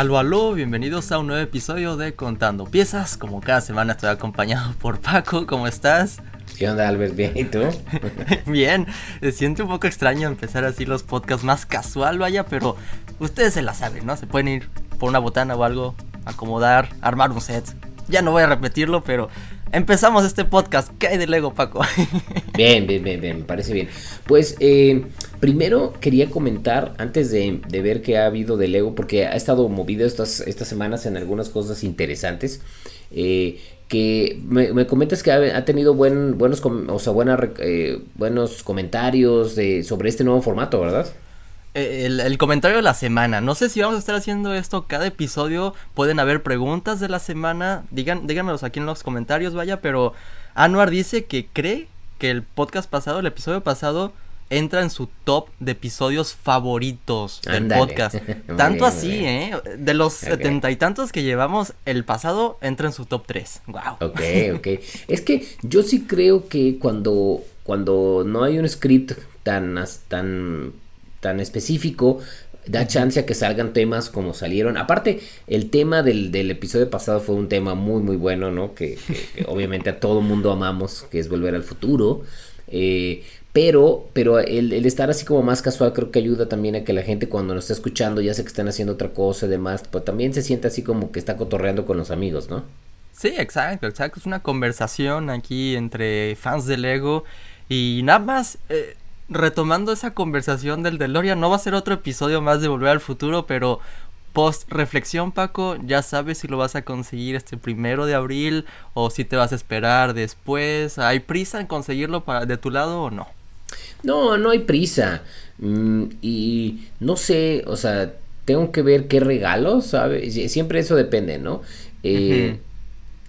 Aló, aló, bienvenidos a un nuevo episodio de Contando Piezas. Como cada semana estoy acompañado por Paco, ¿cómo estás? ¿Qué onda, Albert? ¿Bien? ¿Y tú? Bien, se siente un poco extraño empezar así los podcasts más casual, vaya, pero ustedes se la saben, ¿no? Se pueden ir por una botana o algo, acomodar, armar un set. Ya no voy a repetirlo, pero empezamos este podcast. ¿Qué hay de Lego, Paco? bien, bien, bien, bien, me parece bien. Pues, eh, primero quería comentar, antes de, ver qué ha habido de Lego, porque ha estado movido estas, estas semanas en algunas cosas interesantes. Eh, que me, comentas que ha, tenido buen, buenos, o sea, eh, buenos comentarios de, sobre este nuevo formato, ¿verdad? Eh, el, comentario de la semana. No sé si vamos a estar haciendo esto cada episodio. Pueden haber preguntas de la semana. Digan, díganmelos aquí en los comentarios, vaya. Pero Anuar dice que cree que el podcast pasado, el episodio pasado, entra en su top de episodios favoritos del podcast. Tanto así, ¿eh? De los setenta y tantos que llevamos, el pasado entra en su top 3. Wow. Ok, ok. es que yo sí creo que cuando, cuando no hay un script tan, tan, tan específico, da chance a que salgan temas como salieron. Aparte, el tema del, del episodio pasado fue un tema muy, muy bueno, ¿no? Que, que obviamente a todo mundo amamos, que es volver al futuro. Eh, pero, pero el, estar así como más casual creo que ayuda también a que la gente cuando nos está escuchando, ya sé que están haciendo otra cosa y demás, pues también se siente así como que está cotorreando con los amigos, ¿no? Sí, exacto, exacto. Es una conversación aquí entre fans de Lego y nada más eh, retomando esa conversación del DeLorean, no va a ser otro episodio más de Volver al Futuro, pero post reflexión Paco, ya sabes si lo vas a conseguir este primero de abril o si te vas a esperar después. ¿Hay prisa en conseguirlo para, de tu lado o no? No, no hay prisa. Mm, y no sé, o sea, tengo que ver qué regalo, ¿sabes? Siempre eso depende, ¿no? Eh,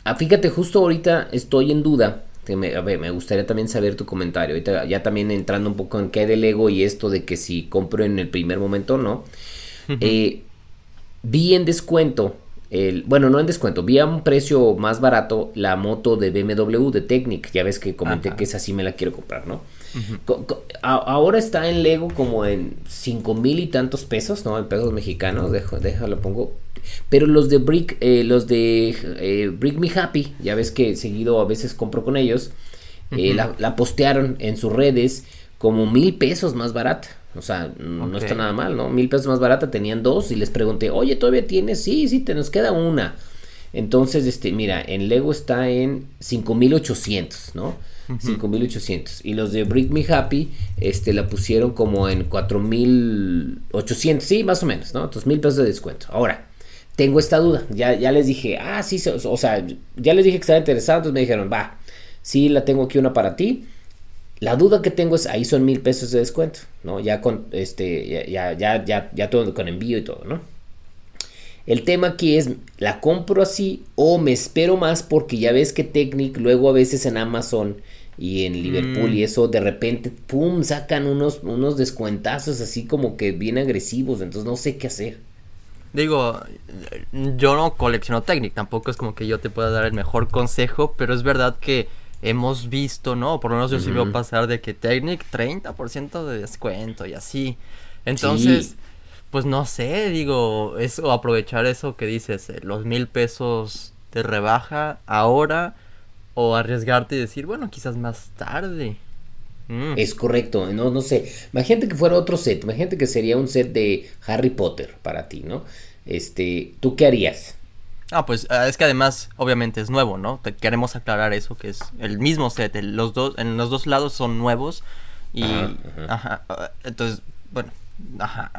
ah, fíjate, justo ahorita estoy en duda. Me, a ver, me gustaría también saber tu comentario. Ahorita ya también entrando un poco en qué del ego y esto de que si compro en el primer momento no. eh, vi en descuento el, bueno, no en descuento, vi a un precio más barato la moto de BMW de Technic. Ya ves que comenté que esa sí me la quiero comprar, ¿no? Ahora está en Lego como en cinco mil y tantos pesos, ¿no? En pesos mexicanos, dejo, déjalo pongo. Pero los de Brick, eh, los de eh, Brick Me Happy, ya ves que seguido a veces compro con ellos, eh, la, la, postearon en sus redes como mil pesos más barata. O sea, no está nada mal, ¿no? Mil pesos más barata, tenían dos y les pregunté, oye, ¿todavía tienes? Sí, sí, te nos queda una. Entonces, este, mira, en Lego está en 5800, ¿no? 5800. Y los de Brick Me Happy, este, la pusieron como en 4800, sí, más o menos, ¿no? Entonces, mil pesos de descuento. Ahora, tengo esta duda. Ya, ya les dije, ah, sí, o sea, ya les dije que estaba interesado, entonces me dijeron, va, sí, la tengo aquí una para ti. La duda que tengo es, ahí son mil pesos de descuento, ¿no? Ya con, este, ya, ya, ya, ya todo con envío y todo, ¿no? El tema aquí es, ¿la compro así o me espero más? Porque ya ves que Technic luego a veces en Amazon y en Liverpool y mm. eso de repente, ¡pum!, sacan unos, unos descuentazos así como que bien agresivos, entonces no sé qué hacer. Digo, yo no colecciono Technic, tampoco es como que yo te pueda dar el mejor consejo, pero es verdad que hemos visto, ¿no? Por lo menos yo sí veo pasar de que Technic 30% de descuento y así. Entonces, pues no sé, digo, eso, aprovechar eso que dices, eh, los mil pesos de rebaja ahora o arriesgarte y decir, bueno, quizás más tarde. Mm. Es correcto, no, no sé. Imagínate que fuera otro set, imagínate que sería un set de Harry Potter para ti, ¿no? Este, ¿tú qué harías? Ah, pues ah, es que además, obviamente es nuevo, ¿no? Te queremos aclarar eso, que es el mismo set, los dos, en los dos lados son nuevos y, ajá, ah, entonces, bueno, ajá,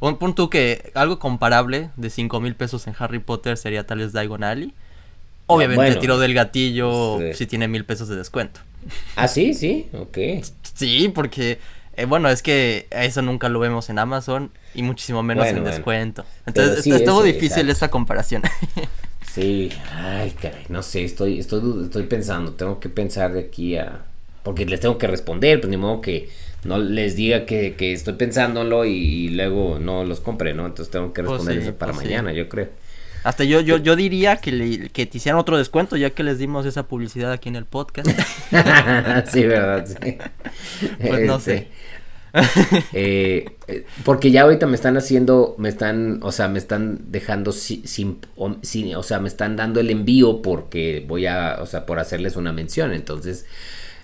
un punto que algo comparable de 5 mil pesos en Harry Potter sería tal vez Diagon Alley. Obviamente tiro del gatillo si tiene mil pesos de descuento. Ah, sí, sí, ok. Sí, porque eh, bueno, es que eso nunca lo vemos en Amazon y muchísimo menos en descuento. Entonces, estuvo difícil esa comparación. sí, ay, caray, no sé, estoy, estoy, estoy pensando, tengo que pensar de aquí a... Porque les tengo que responder, pues ni modo que no les diga que, que estoy pensándolo y, luego no los compre, ¿no? Entonces tengo que pues responder eso para pues mañana, yo creo. Hasta yo, yo, yo diría que, le, que te hicieran otro descuento ya que les dimos esa publicidad aquí en el podcast. sí, verdad, sí. Pues no sé. Este, Eh, eh, porque ya ahorita me están haciendo, me están, o sea, me están dejando sin, o, sea, me están dando el envío porque voy a, o sea, por hacerles una mención. Entonces,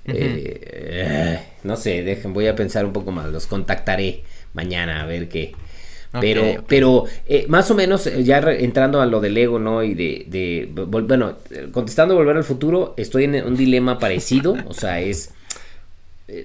eh, no sé, dejen, voy a pensar un poco más. Los contactaré mañana a ver qué. Pero, pero más o menos, ya entrando a lo del ego, ¿no? Y de, de, bueno, contestando Volver al Futuro, estoy en un dilema parecido, o sea, es,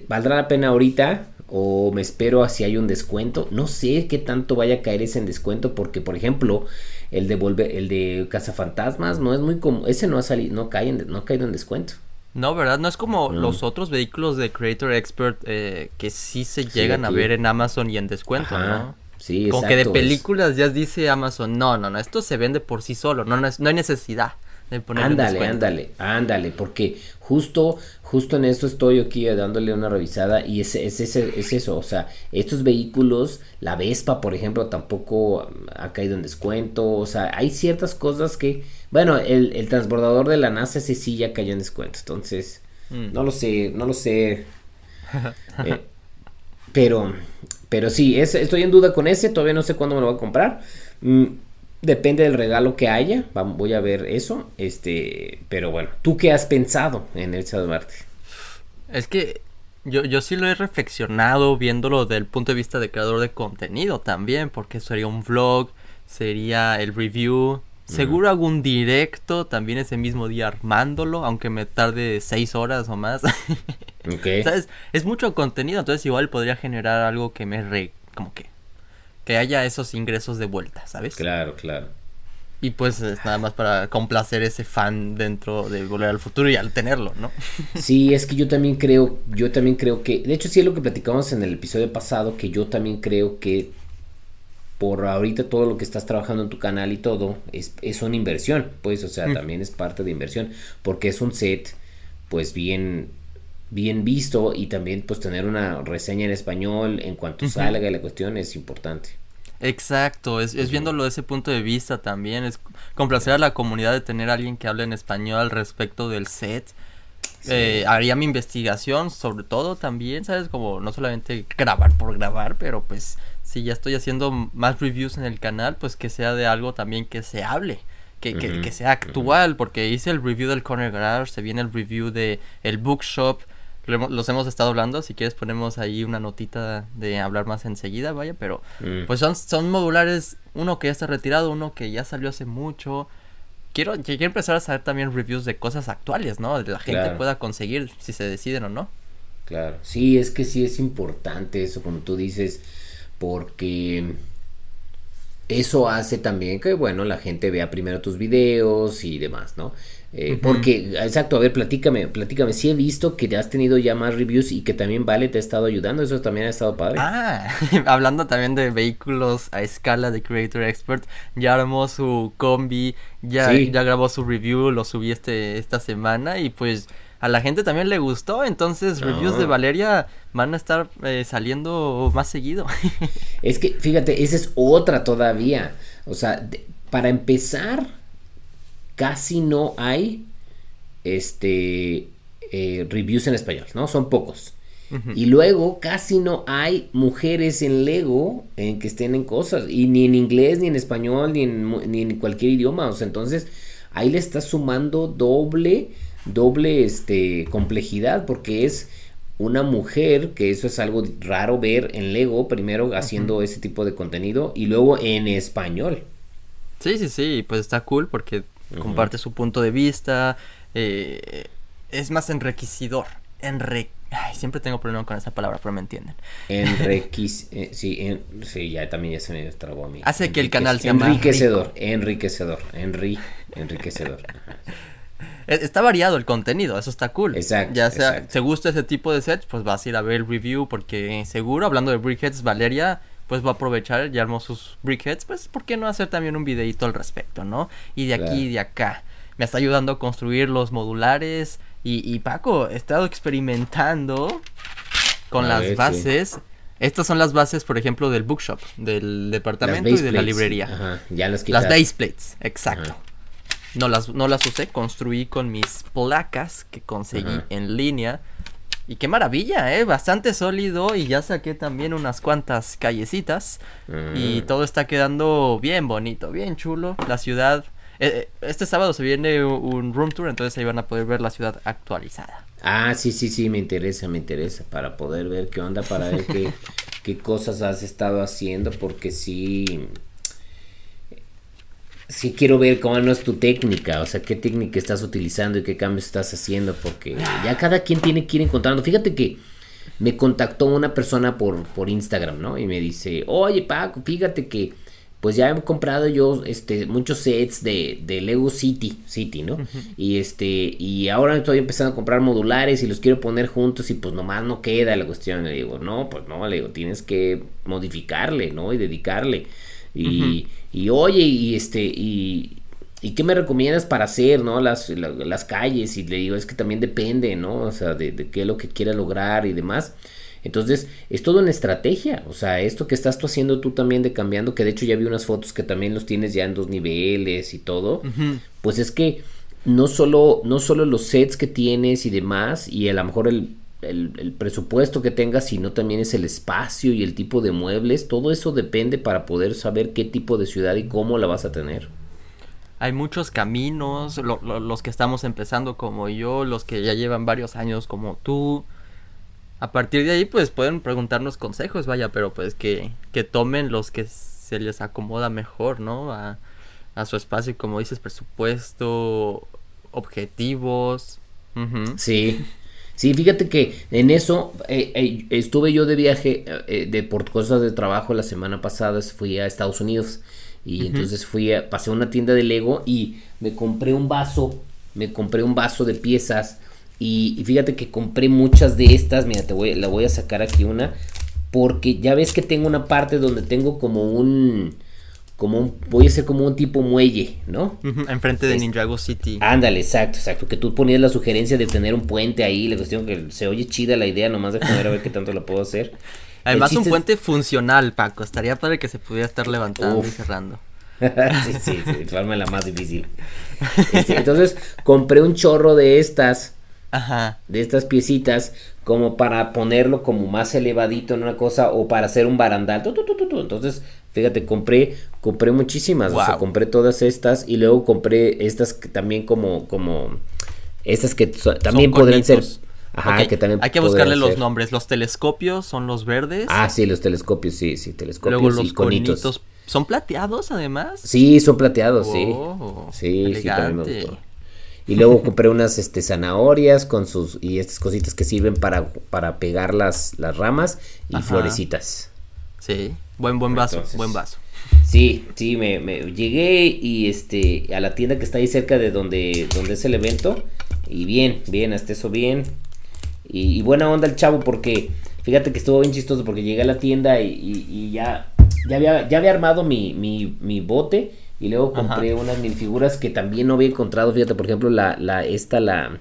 ¿valdrá la pena ahorita o me espero a si hay un descuento. No sé qué tanto vaya a caer ese en descuento porque, por ejemplo, el de volver, el de Cazafantasmas no es muy como ese no ha salido, no cae no ha caído en descuento. No, ¿verdad? No es como los otros vehículos de Creator Expert eh, que sí se llegan a ver en Amazon y en descuento, ¿no? Sí, exacto. Como que de películas ya dice Amazon, no, no, no, esto se vende por sí solo, no, no, no hay necesidad ándale, ándale, ándale, porque justo, justo en eso estoy aquí dándole una revisada y es, es, es, es, eso, o sea, estos vehículos, la Vespa, por ejemplo, tampoco ha caído en descuento, o sea, hay ciertas cosas que, bueno, el, el transbordador de la NASA ese sí ya cayó en descuento, entonces, mm. no lo sé, no lo sé, eh, pero, pero sí, estoy en duda con ese, todavía no sé cuándo me lo voy a comprar. Mm, Depende del regalo que haya, voy a ver eso, este, pero bueno, ¿tú qué has pensado en el de Marte? Es que yo, yo sí lo he reflexionado viéndolo desde el punto de vista de creador de contenido también, porque sería un vlog, sería el review, seguro algún directo también ese mismo día armándolo, aunque me tarde seis horas o más. okay. ¿Sabes? Es mucho contenido, entonces igual podría generar algo que me re, como que que haya esos ingresos de vuelta, ¿sabes? Claro, claro. Y pues es nada más para complacer ese fan dentro de Volver al Futuro y al tenerlo, ¿no? Sí, es que yo también creo, yo también creo que, de hecho sí es lo que platicamos en el episodio pasado, que yo también creo que por ahorita todo lo que estás trabajando en tu canal y todo es, es una inversión, pues, o sea, mm. también es parte de inversión, porque es un set, pues bien, bien visto y también pues tener una reseña en español en cuanto salga la cuestión es importante. Exacto, es, es viéndolo de ese punto de vista también, es complacer a la comunidad de tener a alguien que hable en español al respecto del set. Eh, haría mi investigación sobre todo también, ¿sabes? Como no solamente grabar por grabar, pero pues si ya estoy haciendo más reviews en el canal, pues que sea de algo también que se hable. Que, que, que sea actual, porque hice el review del Corner Garage, se viene el review de el Bookshop, los hemos estado hablando, si quieres ponemos ahí una notita de hablar más enseguida, vaya, pero mm. pues son, son modulares, uno que ya está retirado, uno que ya salió hace mucho. Quiero, quiero empezar a saber también reviews de cosas actuales, ¿no? De la gente pueda conseguir si se deciden o no. Claro, sí, es que sí es importante eso, como tú dices, porque eso hace también que, bueno, la gente vea primero tus videos y demás, ¿no? Eh, porque, exacto, a ver, platícame, platícame. Sí he visto que has tenido ya más reviews y que también Vale te ha estado ayudando. Eso también ha estado padre. Ah, hablando también de vehículos a escala de Creator Expert, ya armó su combi, ya, ya grabó su review, lo subí este, esta semana y pues a la gente también le gustó. Entonces, reviews de ah. Valeria van a estar eh, saliendo más seguido. es que, fíjate, esa es otra todavía. O sea, para empezar casi no hay este eh, reviews en español, ¿no? Son pocos. Y luego casi no hay mujeres en Lego en que estén en cosas. Y ni en inglés, ni en español, ni en, ni en cualquier idioma. O sea, entonces ahí le estás sumando doble, doble este, complejidad. Porque es una mujer, que eso es algo raro ver en Lego, primero haciendo ese tipo de contenido y luego en español. Sí, sí, sí, pues está cool porque comparte su punto de vista, eh, es más enriquecedor. Enre siempre tengo problema con esa palabra, pero me entienden. Enriquec eh, sí, sí, ya también ya se me trabó a mí. Hace que el canal sea enriquecedor, enriquecedor, enri, enriquecedor. E, está variado el contenido, eso está cool. Exacto. Ya sea, se gusta ese tipo de sets, pues vas a ir a ver el review, porque seguro, hablando de Brickheads, Valeria pues va a aprovechar, ya armó sus briquettes, pues ¿por qué no hacer también un videito al respecto, no? Y de aquí y de acá. Me está ayudando a construir los modulares y, Paco, he estado experimentando con las bases. Estas son las bases, por ejemplo, del bookshop, del departamento y de la librería. Ajá, ya las Las base plates, exacto. No las, no las usé, construí con mis placas que conseguí en línea y qué maravilla, ¿eh? Bastante sólido y ya saqué también unas cuantas callecitas y mm. todo está quedando bien bonito, bien chulo. La ciudad... Eh, eh, este sábado se viene un room tour, entonces ahí van a poder ver la ciudad actualizada. Ah, sí, sí, sí, me interesa, me interesa para poder ver qué onda, para ver qué, qué cosas has estado haciendo, porque sí, sí quiero ver cómo no es tu técnica, o sea, qué técnica estás utilizando y qué cambios estás haciendo, porque ya cada quien tiene que ir encontrando. Fíjate que me contactó una persona por, por Instagram, ¿no? Y me dice, oye Paco, fíjate que pues ya he comprado yo este muchos sets de, de Lego City, City, ¿no? Y este y ahora estoy empezando a comprar modulares y los quiero poner juntos y pues nomás no queda la cuestión. Le digo, "No, pues no, le digo, tienes que modificarle, ¿no? Y dedicarle." Y, y oye, y este, y, ¿Y qué me recomiendas para hacer, no? Las, las calles, y le digo, es que también depende, ¿no? O sea, de, qué es lo que quiera lograr y demás. Entonces, es todo una estrategia. O sea, esto que estás tú haciendo tú también de cambiando, que de hecho ya vi unas fotos que también los tienes ya en dos niveles y todo. Pues es que no solo, no solo los sets que tienes y demás, y a lo mejor el el, presupuesto que tengas, sino también es el espacio y el tipo de muebles. Todo eso depende para poder saber qué tipo de ciudad y cómo la vas a tener. Hay muchos caminos, los que estamos empezando como yo, los que ya llevan varios años como tú. A partir de ahí, pues pueden preguntarnos consejos, vaya, pero pues que, que tomen los que se les acomoda mejor, ¿no? A, a su espacio, como dices, presupuesto, objetivos. Sí. Sí, fíjate que en eso eh, eh, estuve yo de viaje eh, de por cosas de trabajo la semana pasada, fui a Estados Unidos. Y entonces fui a, pasé a una tienda de Lego y me compré un vaso, me compré un vaso de piezas. Y, fíjate que compré muchas de estas, mira, te voy, la voy a sacar aquí una porque ya ves que tengo una parte donde tengo como un como un, voy a ser como un tipo muelle, ¿no? enfrente de Ninjago City. Ándale, exacto, exacto. Que tú ponías la sugerencia de tener un puente ahí, la cuestión que se oye chida la idea, nomás de ver a ver qué tanto lo puedo hacer. Además, un puente funcional, Paco. Estaría para que se pudiera estar levantando y cerrando. sí, sí, sí, la más difícil. Este, entonces, compré un chorro de estas. Ajá. De estas piecitas como para ponerlo como más elevadito en una cosa o para hacer un barandal. Entonces, fíjate, compré compré muchísimas, o sea, compré todas estas y luego compré estas que también como como estas que también podrían ser Ajá, que también Hay que buscarle los nombres. Los telescopios son los verdes. Ah, sí, los telescopios, sí, sí, telescopios luego los conitos. ¿Son plateados además? Sí, son plateados, sí. Oh, sí, sí, también me gustó. Y luego compré unas este, zanahorias con sus y estas cositas que sirven para, para pegar las, las ramas y florecitas. Sí, buen buen vaso, buen vaso. Sí, sí, me, me, llegué y este a la tienda que está ahí cerca de donde, donde es el evento y bien, bien, hasta eso bien. Y, buena onda el chavo porque fíjate que estuvo bien chistoso porque llegué a la tienda y, y, ya, ya, había, ya había armado mi, mi, mi bote y luego compré unas mil figuras que también no había encontrado. Fíjate, por ejemplo, la, la, esta, la.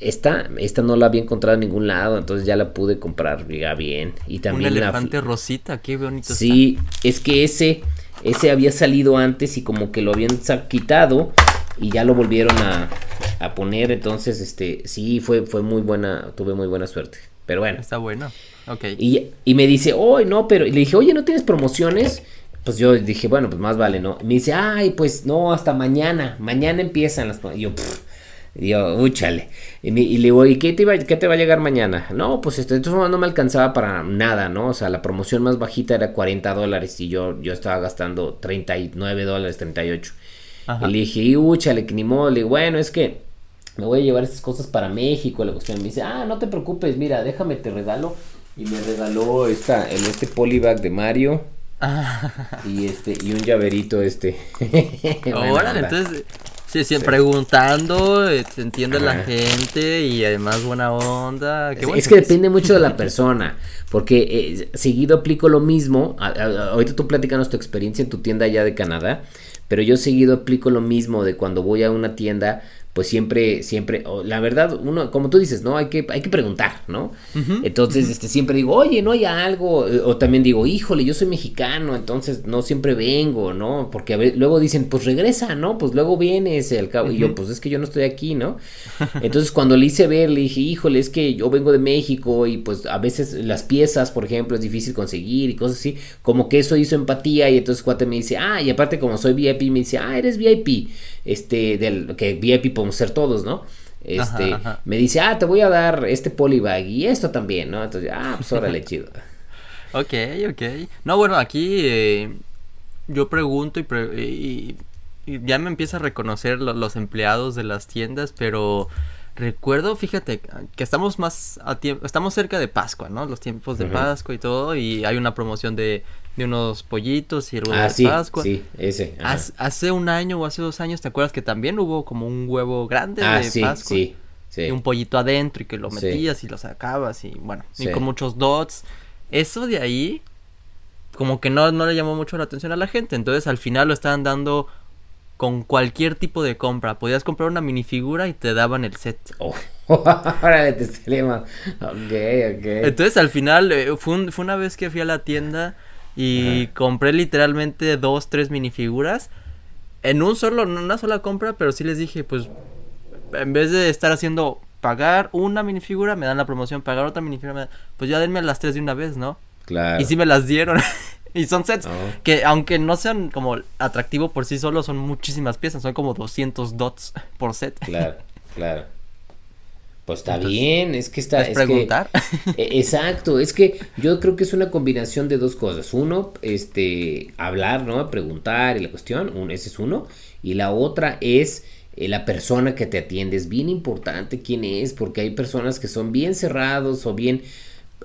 Esta, esta no la había encontrado en ningún lado, entonces ya la pude comprar bien. Y también Un elefante rosita, qué bonito. Sí, es que ese, ese había salido antes y como que lo habían quitado y ya lo volvieron a, a poner. Entonces, este, sí, fue, fue muy buena, tuve muy buena suerte. Pero bueno. Está bueno. Ok. Y, y me dice, oh, no, pero. Y le dije, oye, ¿no tienes promociones? pues yo dije, bueno, pues más vale, ¿no? me dice, ay, pues no, hasta mañana, mañana empiezan las... Y yo, pff, y yo, úchale. Y, le digo, ¿y qué te, va, qué te va a llegar mañana? No, pues esto, de todas formas no me alcanzaba para nada, ¿no? O sea, la promoción más bajita era 40 dólares y yo, yo estaba gastando 39 dólares, 38. Ajá. Y le dije, y úchale, que ni modo. Le digo, bueno, es que me voy a llevar estas cosas para México. La cuestión me dice, ah, no te preocupes, mira, déjame, te regalo. Y me regaló esta, en este polybag de Mario y este, y un llaverito este. Ahora, entonces, sí, sí, preguntando, eh, entiende la gente y además buena onda. es que depende mucho de la persona, porque eh, seguido aplico lo mismo. ahorita tú platicanos tu experiencia en tu tienda allá de Canadá, pero yo seguido aplico lo mismo de cuando voy a una tienda pues siempre, siempre, la verdad, uno, como tú dices, ¿no? Hay que, hay que preguntar, ¿no? entonces, este, siempre digo, oye, ¿no hay algo? O también digo, híjole, yo soy mexicano, entonces no siempre vengo, ¿no? Porque a ver, luego dicen, pues regresa, ¿no? Pues luego vienes al cabo. Y yo, pues es que yo no estoy aquí, ¿no? Entonces, cuando le hice ver, le dije, híjole, es que yo vengo de México y pues a veces las piezas, por ejemplo, es difícil conseguir y cosas así. Como que eso hizo empatía y entonces cuate me dice, ah, y aparte como soy VIP, me dice, ah, eres VIP, este, del, que VIP podemos ser todos, ¿no? Este, me dice, ah, te voy a dar este polybag y esto también, ¿no? Entonces, ah, pues órale, chido. ok, ok. No, bueno, aquí eh, yo pregunto y, ya me empieza a reconocer los empleados de las tiendas, pero recuerdo, fíjate, que estamos más a tiempo, estamos cerca de Pascua, ¿no? Los tiempos de Pascua y todo, y hay una promoción de de unos pollitos y el huevo ah, de sí, Pascua. Sí, ese. Hace, un año o hace dos años, ¿te acuerdas que también hubo como un huevo grande ah, de sí, Pascua? Sí, sí. Y un pollito adentro y que lo metías y lo sacabas y bueno, y con muchos dots. Eso de ahí, como que no, no le llamó mucho la atención a la gente. Entonces al final lo estaban dando con cualquier tipo de compra. Podías comprar una minifigura y te daban el set. Oh. Órale, te Ok, ok. Entonces al final eh, fue, fue una vez que fui a la tienda y compré literalmente dos, tres minifiguras. En un solo, en una sola compra, pero sí les dije, pues, en vez de estar haciendo pagar una minifigura, me dan la promoción, pagar otra minifigura, pues ya denme las tres de una vez, ¿no? Claro. Y sí me las dieron. y son sets oh. que aunque no sean como atractivo por sí solo, son muchísimas piezas, son como 200 dots por set. Claro, claro. Pues está bien, es que está... Es preguntar. E, exacto, es que yo creo que es una combinación de dos cosas. Uno, este, hablar, ¿no? Preguntar y la cuestión, un, ese es uno. Y la otra es eh, la persona que te atiende. Es bien importante quién es, porque hay personas que son bien cerrados o bien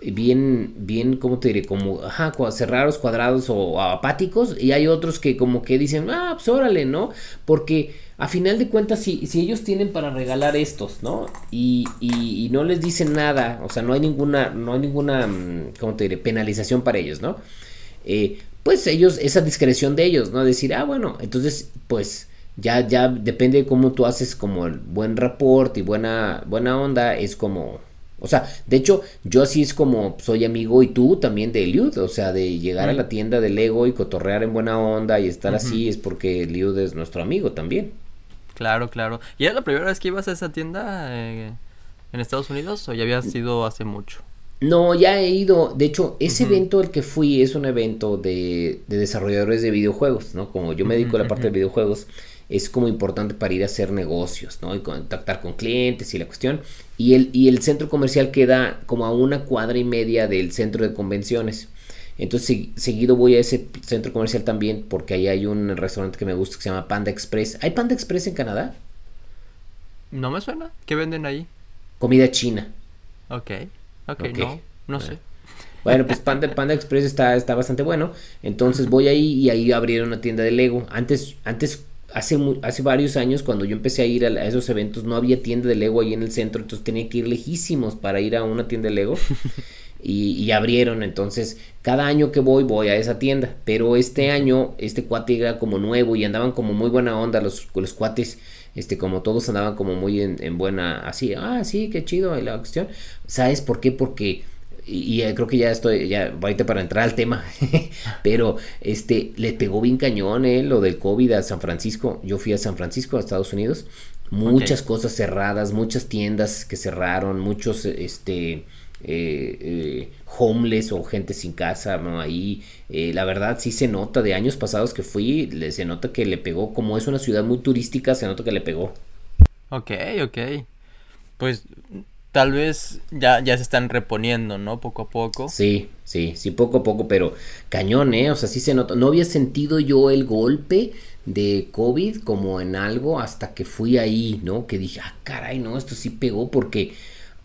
bien, bien, ¿cómo te diré? Como, ajá, cerrados, cuadrados o apáticos. Y hay otros que como que dicen, ah, pues órale, ¿no? Porque a final de cuentas, si, si ellos tienen para regalar estos, ¿no? Y, y, no les dicen nada, o sea, no hay ninguna, no hay ninguna, mm, ¿cómo te diré? Penalización para ellos, ¿no? Eh, pues ellos, esa discreción de ellos, ¿no? Decir, ah, bueno, entonces, pues ya, ya depende de cómo tú haces como el buen rapport y buena, buena onda, es como o sea, de hecho, yo así es como soy amigo y tú también de Eliud. O sea, de llegar a la tienda de Lego y cotorrear en buena onda y estar así es porque Eliud es nuestro amigo también. Claro, claro. ¿Y era la primera vez que ibas a esa tienda eh, en Estados Unidos o ya habías ido hace mucho? No, ya he ido. De hecho, ese evento al que fui es un evento de, desarrolladores de videojuegos, ¿no? Como yo me dedico a la parte de videojuegos es como importante para ir a hacer negocios, ¿no? Y contactar con clientes y la cuestión. Y el, y el centro comercial queda como a una cuadra y media del centro de convenciones. Entonces seguido voy a ese centro comercial también porque ahí hay un restaurante que me gusta que se llama Panda Express. ¿Hay Panda Express en Canadá? No me suena. ¿Qué venden ahí? Comida china. Ok, ok, no, no sé. Bueno, pues Panda, Panda Express está, está bastante bueno. Entonces voy ahí y ahí abrieron una tienda de Lego. Antes, antes hace, hace varios años cuando yo empecé a ir a, esos eventos no había tienda de Lego ahí en el centro, entonces tenía que ir lejísimos para ir a una tienda de Lego. y, abrieron, entonces cada año que voy voy a esa tienda, pero este año este cuate era como nuevo y andaban como muy buena onda los, los cuates, este como todos andaban como muy en, en buena, así, ah, sí, qué chido la cuestión, ¿sabes por qué? Porque y, eh, creo que ya estoy, ya ahorita para entrar al tema, pero este, le pegó bien cañón, eh, lo del COVID a San Francisco. Yo fui a San Francisco, a Estados Unidos, muchas cosas cerradas, muchas tiendas que cerraron, muchos, este, eh, homeless o gente sin casa, ¿no? Ahí, la verdad sí se nota, de años pasados que fui, se nota que le pegó, como es una ciudad muy turística, se nota que le pegó. Ok, ok. Pues tal vez ya, ya se están reponiendo, ¿no? Poco a poco. Sí, sí, sí, poco a poco, pero cañón, ¿eh? O sea, sí se nota. No había sentido yo el golpe de COVID como en algo hasta que fui ahí, ¿no? Que dije, ah, caray, no, esto sí pegó porque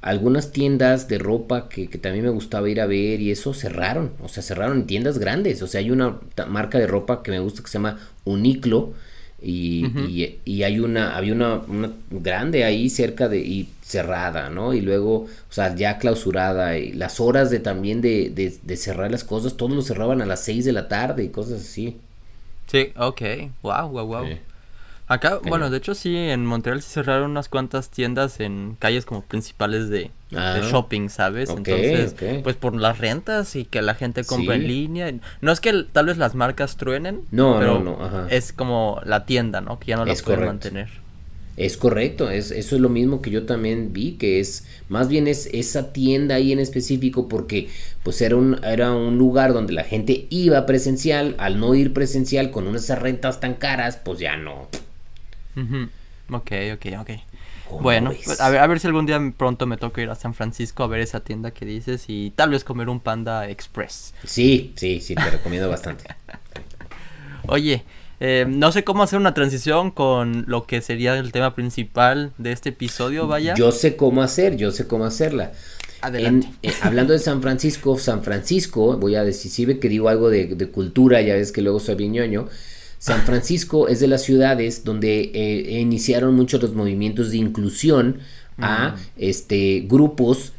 algunas tiendas de ropa que, que, también me gustaba ir a ver y eso cerraron, o sea, cerraron en tiendas grandes, o sea, hay una marca de ropa que me gusta que se llama Uniclo y, y, hay una, había una, una, grande ahí cerca de, y cerrada, ¿no? Y luego, o sea, ya clausurada, y las horas de también de, de, cerrar las cosas, todos lo cerraban a las 6 de la tarde y cosas así. Sí, ok, wow, wow, wow. Acá, bueno, de hecho sí, en Montreal se cerraron unas cuantas tiendas en calles como principales de, ah, shopping, ¿sabes? Entonces, pues por las rentas y que la gente compra en línea. No es que tal vez las marcas truenen, no, no, no, es como la tienda, ¿no? Que ya no la pueden mantener. Es correcto, es, eso es lo mismo que yo también vi, que es más bien es esa tienda ahí en específico porque pues era un, era un lugar donde la gente iba presencial, al no ir presencial con unas rentas tan caras, pues ya no. Ok, ok, ok. Bueno, a ver, a ver si algún día pronto me toca ir a San Francisco a ver esa tienda que dices y tal vez comer un Panda Express. Sí, sí, sí, te recomiendo bastante. Oye, eh, no sé cómo hacer una transición con lo que sería el tema principal de este episodio, vaya. Yo sé cómo hacer, yo sé cómo hacerla. Adelante. Eh, hablando de San Francisco, San Francisco, voy a decir, si ve que digo algo de, cultura, ya ves que luego soy viñoño. San Francisco es de las ciudades donde eh, iniciaron muchos los movimientos de inclusión a este, grupos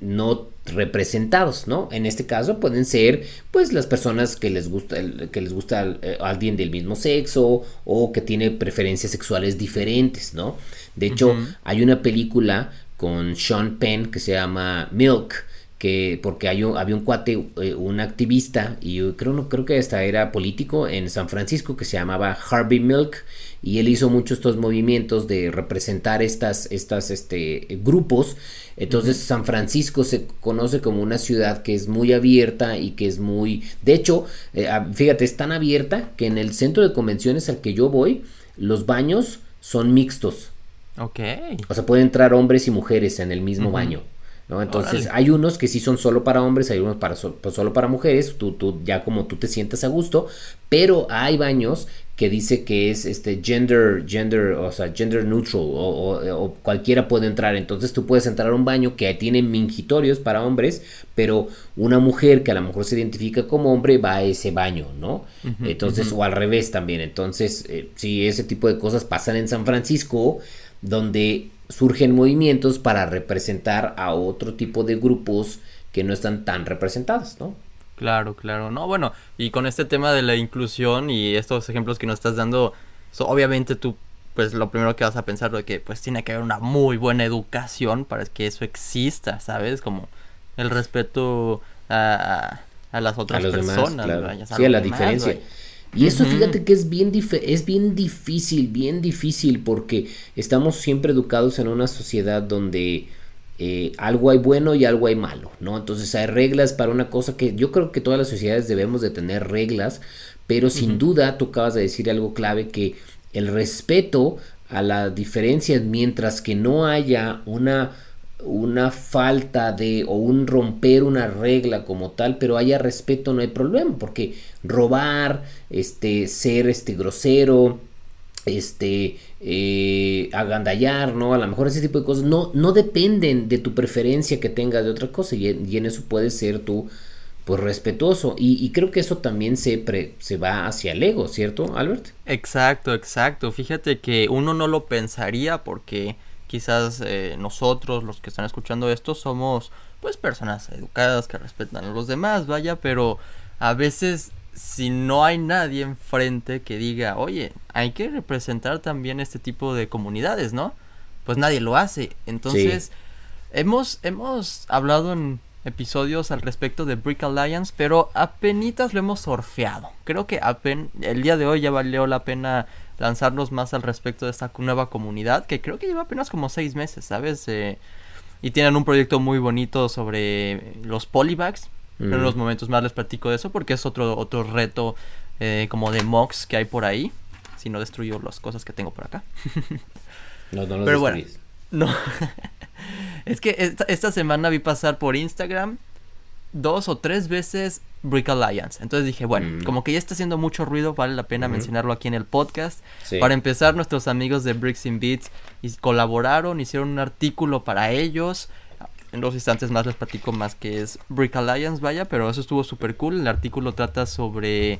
no representados, ¿no? En este caso pueden ser pues las personas que les gusta que les gusta eh, alguien del mismo sexo o que tiene preferencias sexuales diferentes, ¿no? De hecho, hay una película con Sean Penn que se llama Milk que porque hay había un cuate, eh, un activista y yo creo, creo que hasta era político en San Francisco que se llamaba Harvey Milk y él hizo muchos estos movimientos de representar estas, estas este, grupos. Entonces San Francisco se conoce como una ciudad que es muy abierta y que es muy... De hecho, eh, fíjate, es tan abierta que en el centro de convenciones al que yo voy, los baños son mixtos. Ok. O sea, pueden entrar hombres y mujeres en el mismo baño. ¿No? Entonces hay unos que sí son solo para hombres, hay unos para pues, solo para mujeres, tú, tú, ya como tú te sientas a gusto, pero hay baños que dice que es este gender, gender, o sea, gender neutral o, cualquiera puede entrar. Entonces tú puedes entrar a un baño que tiene mingitorios para hombres, pero una mujer que a lo mejor se identifica como hombre va a ese baño, ¿no? Entonces, o al revés también. Entonces, eh, si ese tipo de cosas pasan en San Francisco, donde surgen movimientos para representar a otro tipo de grupos que no están tan representados, ¿no? Claro, claro. No, bueno, y con este tema de la inclusión y estos ejemplos que nos estás dando, obviamente tú, pues lo primero que vas a pensar es que pues tiene que haber una muy buena educación para que eso exista, ¿sabes? Como el respeto a, a las otras personas. sí, a la diferencia. Y eso fíjate que es bien, es bien difícil, bien difícil, porque estamos siempre educados en una sociedad donde eh, algo hay bueno y algo hay malo, ¿no? Entonces hay reglas para una cosa que yo creo que todas las sociedades debemos de tener reglas, pero sin duda tú acabas de decir algo clave que el respeto a las diferencias mientras que no haya una una falta de o un romper una regla como tal, pero haya respeto no hay problema, porque robar, este ser este grosero, este eh, agandallar, ¿no? A lo mejor ese tipo de cosas no, no dependen de tu preferencia que tengas de otra cosa y, en eso puedes ser tú pues respetuoso y, creo que eso también se, se va hacia el ego, ¿cierto, Albert? Exacto, exacto. Fíjate que uno no lo pensaría porque quizás eh, nosotros, los que están escuchando esto, somos pues personas educadas que respetan a los demás, vaya, pero a veces si no hay nadie enfrente que diga, oye, hay que representar también este tipo de comunidades, ¿no? Pues nadie lo hace. Entonces, hemos, hemos hablado en episodios al respecto de Brick Alliance, pero apenas lo hemos surfeado. Creo que apen el día de hoy ya valió la pena lanzarnos más al respecto de esta nueva comunidad, que creo que lleva apenas como seis meses, ¿sabes? Eh, y tienen un proyecto muy bonito sobre los polybags. En los momentos más les platico de eso porque es otro, otro reto eh, como de mocks que hay por ahí. Si no destruyo las cosas que tengo por acá. no, no los Pero bueno, no. es que esta, esta semana vi pasar por Instagram dos o tres veces Brick Alliance. Entonces dije, bueno, mm. como que ya está haciendo mucho ruido, vale la pena mencionarlo aquí en el podcast. Para empezar, nuestros amigos de Bricks and Beats colaboraron, hicieron un artículo para ellos. En dos instantes más les platico más que es Brick Alliance, vaya, pero eso estuvo súper cool. El artículo trata sobre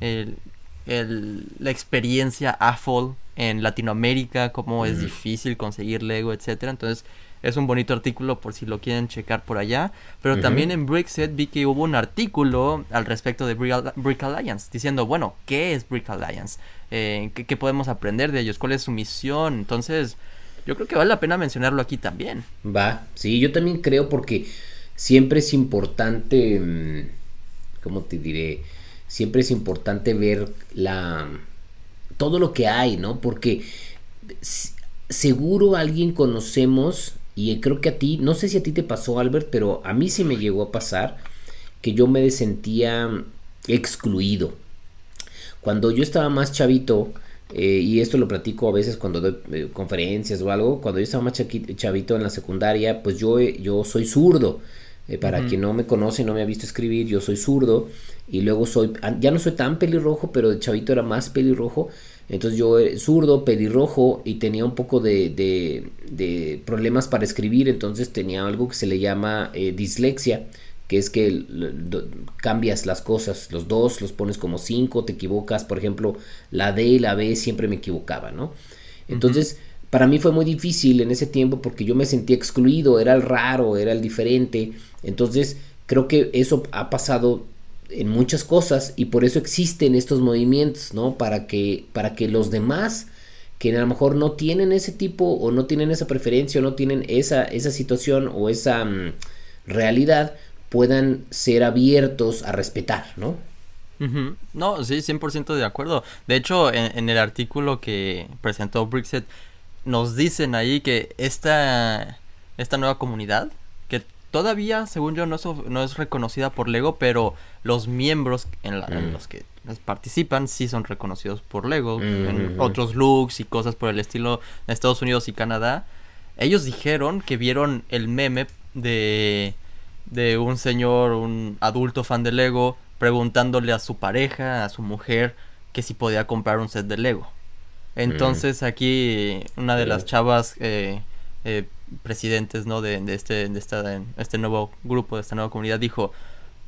el, la experiencia AFOL en Latinoamérica, cómo es difícil conseguir Lego, etcétera. Entonces, es un bonito artículo por si lo quieren checar por allá. Pero también en Brickset vi que hubo un artículo al respecto de Brick, Alliance, diciendo, bueno, ¿qué es Brick Alliance? Eh, ¿qué, podemos aprender de ellos? ¿Cuál es su misión? Entonces, yo creo que vale la pena mencionarlo aquí también. Va, sí, yo también creo porque siempre es importante, mm, ¿cómo te diré? Siempre es importante ver la todo lo que hay, ¿no? Porque seguro alguien conocemos y creo que a ti, no sé si a ti te pasó Albert, pero a mí sí me llegó a pasar que yo me sentía excluido. Cuando yo estaba más chavito, eh, y esto lo platico a veces cuando doy eh, conferencias o algo, cuando yo estaba más chavito en la secundaria, pues yo, yo soy zurdo. Eh, para quien no me conoce, no me ha visto escribir, yo soy zurdo y luego soy, ya no soy tan pelirrojo, pero de chavito era más pelirrojo. Entonces yo zurdo, pelirrojo y tenía un poco de, de, problemas para escribir, entonces tenía algo que se le llama eh, dislexia, que es que cambias las cosas, los dos los pones como cinco, te equivocas, por ejemplo, la D y la B siempre me equivocaba, ¿no? Entonces, para mí fue muy difícil en ese tiempo porque yo me sentía excluido, era el raro, era el diferente, entonces creo que eso ha pasado en muchas cosas y por eso existen estos movimientos, ¿no? Para que, para que los demás que a lo mejor no tienen ese tipo o no tienen esa preferencia o no tienen esa, esa situación o esa mm, realidad puedan ser abiertos a respetar, ¿no? No, sí, 100% de acuerdo. De hecho, en, el artículo que presentó Brixet, nos dicen ahí que esta, esta nueva comunidad Todavía, según yo, no es, no es reconocida por Lego, pero los miembros en, mm. los que participan sí son reconocidos por Lego. En mm. otros looks y cosas por el estilo en Estados Unidos y Canadá. Ellos dijeron que vieron el meme de, de un señor, un adulto fan de Lego, preguntándole a su pareja, a su mujer, que si podía comprar un set de Lego. Entonces mm. aquí una de las chavas eh, eh, presidentes ¿no? de, este, de esta, este nuevo grupo, de esta nueva comunidad, dijo,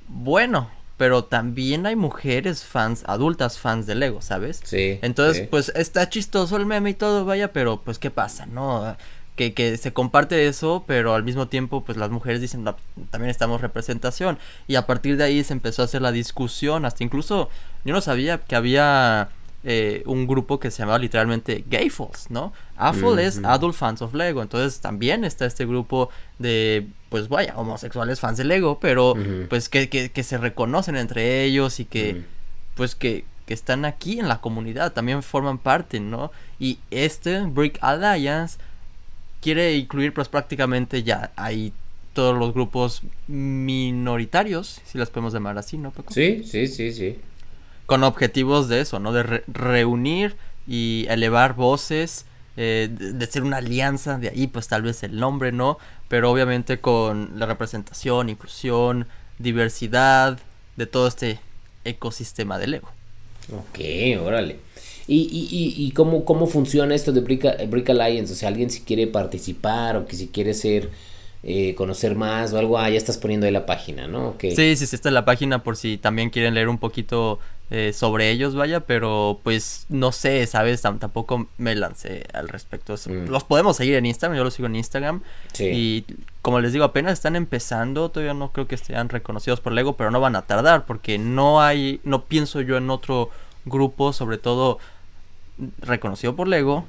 bueno, pero también hay mujeres fans, adultas fans de Lego, ¿sabes? Sí. Entonces, pues está chistoso el meme y todo, vaya, pero pues ¿qué pasa, no? Que, que se comparte eso, pero al mismo tiempo, pues las mujeres dicen, también estamos representación. Y a partir de ahí se empezó a hacer la discusión, hasta incluso yo no sabía que había eh, un grupo que se llamaba literalmente Gayfuls, ¿no? AFOL es Adult Fans of Lego, entonces también está este grupo de, pues vaya, homosexuales fans de Lego, pero pues que, que, se reconocen entre ellos y que, pues que, que están aquí en la comunidad, también forman parte, ¿no? Y este Brick Alliance quiere incluir pues prácticamente ya hay todos los grupos minoritarios, si las podemos llamar así, ¿no? Sí, sí, sí, sí con objetivos de eso, ¿no? De reunir y elevar voces, eh, de, ser una alianza, de ahí pues tal vez el nombre, ¿no? Pero obviamente con la representación, inclusión, diversidad de todo este ecosistema de Lego. Ok, órale. ¿Y, y, y, cómo, cómo funciona esto de Brick, Brick Alliance? O sea, alguien si quiere participar o que si quiere ser eh, conocer más o algo, ah, ya estás poniendo ahí la página, ¿no? Sí, sí, sí, está en la página por si también quieren leer un poquito eh, sobre ellos, vaya, pero pues no sé, ¿sabes? tampoco me lancé al respecto. Mm. Los podemos seguir en Instagram, yo los sigo en Instagram. Y como les digo, apenas están empezando, todavía no creo que estén reconocidos por Lego, pero no van a tardar porque no hay, no pienso yo en otro grupo, sobre todo reconocido por Lego,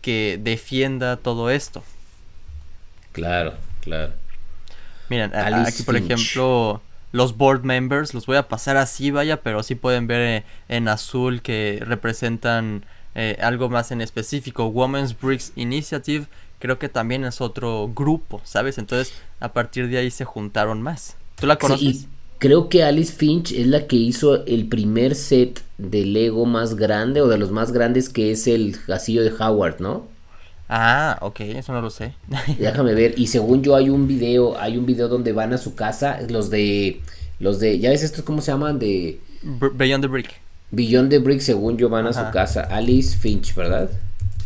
que defienda todo esto. Claro, Claro. Miren, aquí por ejemplo, los board members, los voy a pasar así, vaya, pero sí pueden ver eh, en azul que representan eh, algo más en específico. Women's Bricks Initiative, creo que también es otro grupo, ¿sabes? Entonces, a partir de ahí se juntaron más. ¿Tú la conoces? creo que Alice Finch es la que hizo el primer set de Lego más grande o de los más grandes que es el castillo de Howard, ¿no? Ah, ok, eso no lo sé. Déjame ver. Y según yo hay un video, hay un video donde van a su casa, los de, los de, ¿ya ves estos cómo se llaman? De... Beyond the Brick. Beyond the Brick, según yo, van a su casa. Alice Finch, ¿verdad?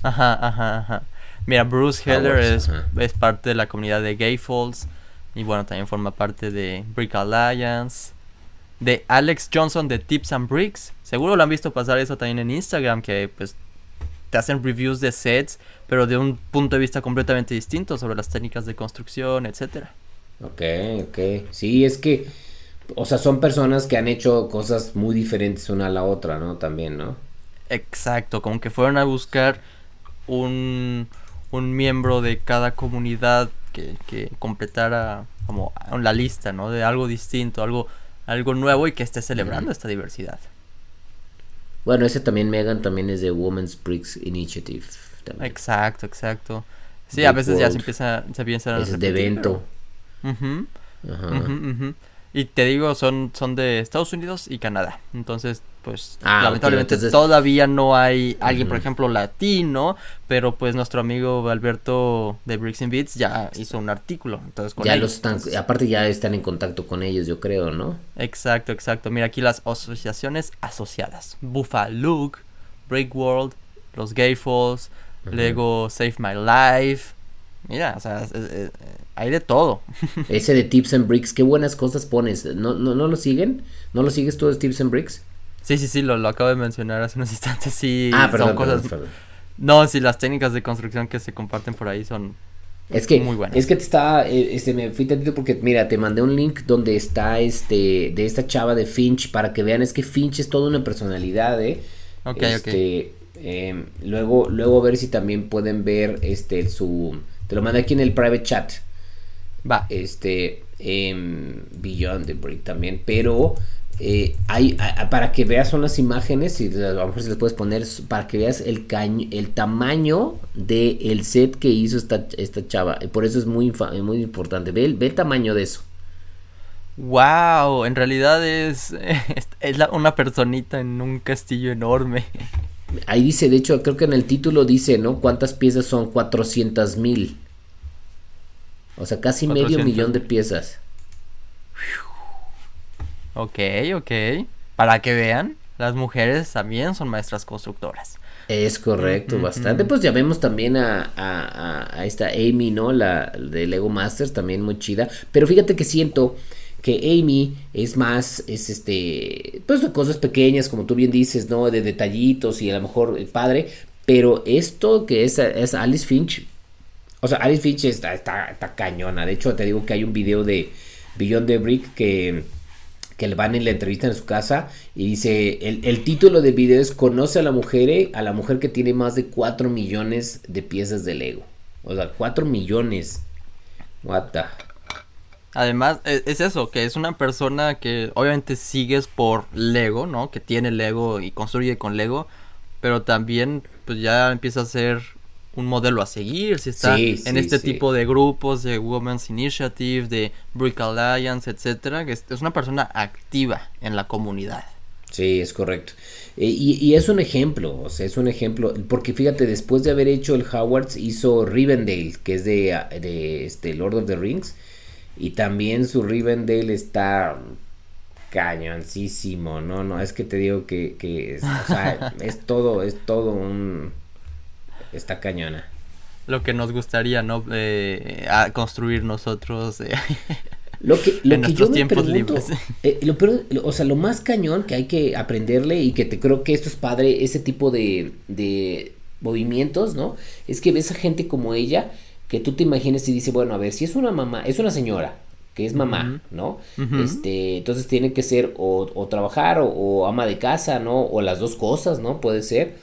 Ajá, ajá, ajá. Mira, Bruce Heller es, es, parte de la comunidad de Gay Falls. Y bueno, también forma parte de Brick Alliance. De Alex Johnson de Tips and Bricks. Seguro lo han visto pasar eso también en Instagram, que pues te hacen reviews de sets, pero de un punto de vista completamente distinto sobre las técnicas de construcción, etcétera. Ok, ok. Sí, es que, o sea, son personas que han hecho cosas muy diferentes una a la otra, ¿no? También, ¿no? Exacto, como que fueron a buscar un, un miembro de cada comunidad que, que completara como la lista, ¿no? De algo distinto, algo, algo nuevo y que esté celebrando esta diversidad. Bueno, ese también Megan también es de Women's Bricks Initiative. Exacto, exacto. Sí, a veces ya se empieza, se piensa a Es de evento. Y te digo, son, son de Estados Unidos y Canadá. Entonces, pues ah, lamentablemente todavía no hay alguien, por ejemplo, latino, pero pues nuestro amigo Alberto de Bricks and Beats ya hizo un artículo. Entonces, ya los están, aparte ya están en contacto con ellos, yo creo, ¿no? Exacto, exacto. Mira aquí las asociaciones asociadas. Buffalo, Break World, los Gay Falls, Lego Save My Life. Mira, o sea, hay de todo. Ese de Tips and Bricks, qué buenas cosas pones. ¿No, no, no lo siguen? ¿No lo sigues tú de Tips and Bricks? Sí, sí, sí, lo, lo acabo de mencionar hace unos instantes. Sí, ah, perdón, son cosas. No, sí, las técnicas de construcción que se comparten por ahí son es que, muy buenas. Es que te está, eh, este, me fui tantito porque, mira, te mandé un link donde está, este, de esta chava de Finch para que vean, es que Finch es toda una personalidad, ¿eh? Ok, este, em, luego, luego a ver si también pueden ver, este, su, te lo mandé aquí en el private chat. Va. Este, eh, Beyond the Brick también, pero eh, hay, para que veas son las imágenes y a lo mejor se les puedes poner para que veas el caño, el tamaño del el set que hizo esta, esta chava. Por eso es muy, muy importante. Ve el, ve el tamaño de eso. Wow, en realidad es, es, una personita en un castillo enorme. Ahí dice, de hecho, creo que en el título dice, ¿no? ¿Cuántas piezas son? 400 mil. O sea, casi medio millón de piezas. Ok, ok. Para que vean, las mujeres también son maestras constructoras. Es correcto, bastante. Pues ya vemos también a, a, esta Amy, ¿no? La de Lego Masters, también muy chida. Pero fíjate que siento que Amy es más, es este, pues de cosas pequeñas, como tú bien dices, ¿no? De detallitos y a lo mejor el padre. Pero esto que es, es Alice Finch, o sea, Alice Finch está, está, cañona. De hecho, te digo que hay un video de Beyond the Brick que que le van en la entrevista en su casa y dice, el, título del video es Conoce a la mujer, a la mujer que tiene más de 4 millones de piezas de Lego. O sea, 4 millones. What the... Además, e, es eso, que es una persona que obviamente sigues por Lego, ¿no? Que tiene Lego y construye con Lego, pero también pues ya empieza a ser un modelo a seguir, si está en este tipo de grupos de Women's Initiative, de Brick Alliance, etcétera, que es, una persona activa en la comunidad. Sí, es correcto. Eh, y, es un ejemplo, o sea, es un ejemplo, porque fíjate, después de haber hecho el Howards, hizo Rivendale, que es de, de este Lord of the Rings, y también su Rivendale está cañoncísimo, no, no, es que te digo que, que es, o sea, es todo, es todo un está cañona. Lo que nos gustaría, ¿no? Eh, a construir nosotros. Eh, lo que, lo que yo me pregunto, eh, lo o sea, lo más cañón que hay que aprenderle y que te creo que esto es padre, ese tipo de, de movimientos, ¿no? Es que ves a gente como ella que tú te imagines y dice, bueno, a ver, si es una mamá, es una señora, que es mamá, ¿no? Este, entonces tiene que ser o, o trabajar o, o, ama de casa, ¿no? O las dos cosas, ¿no? Puede ser.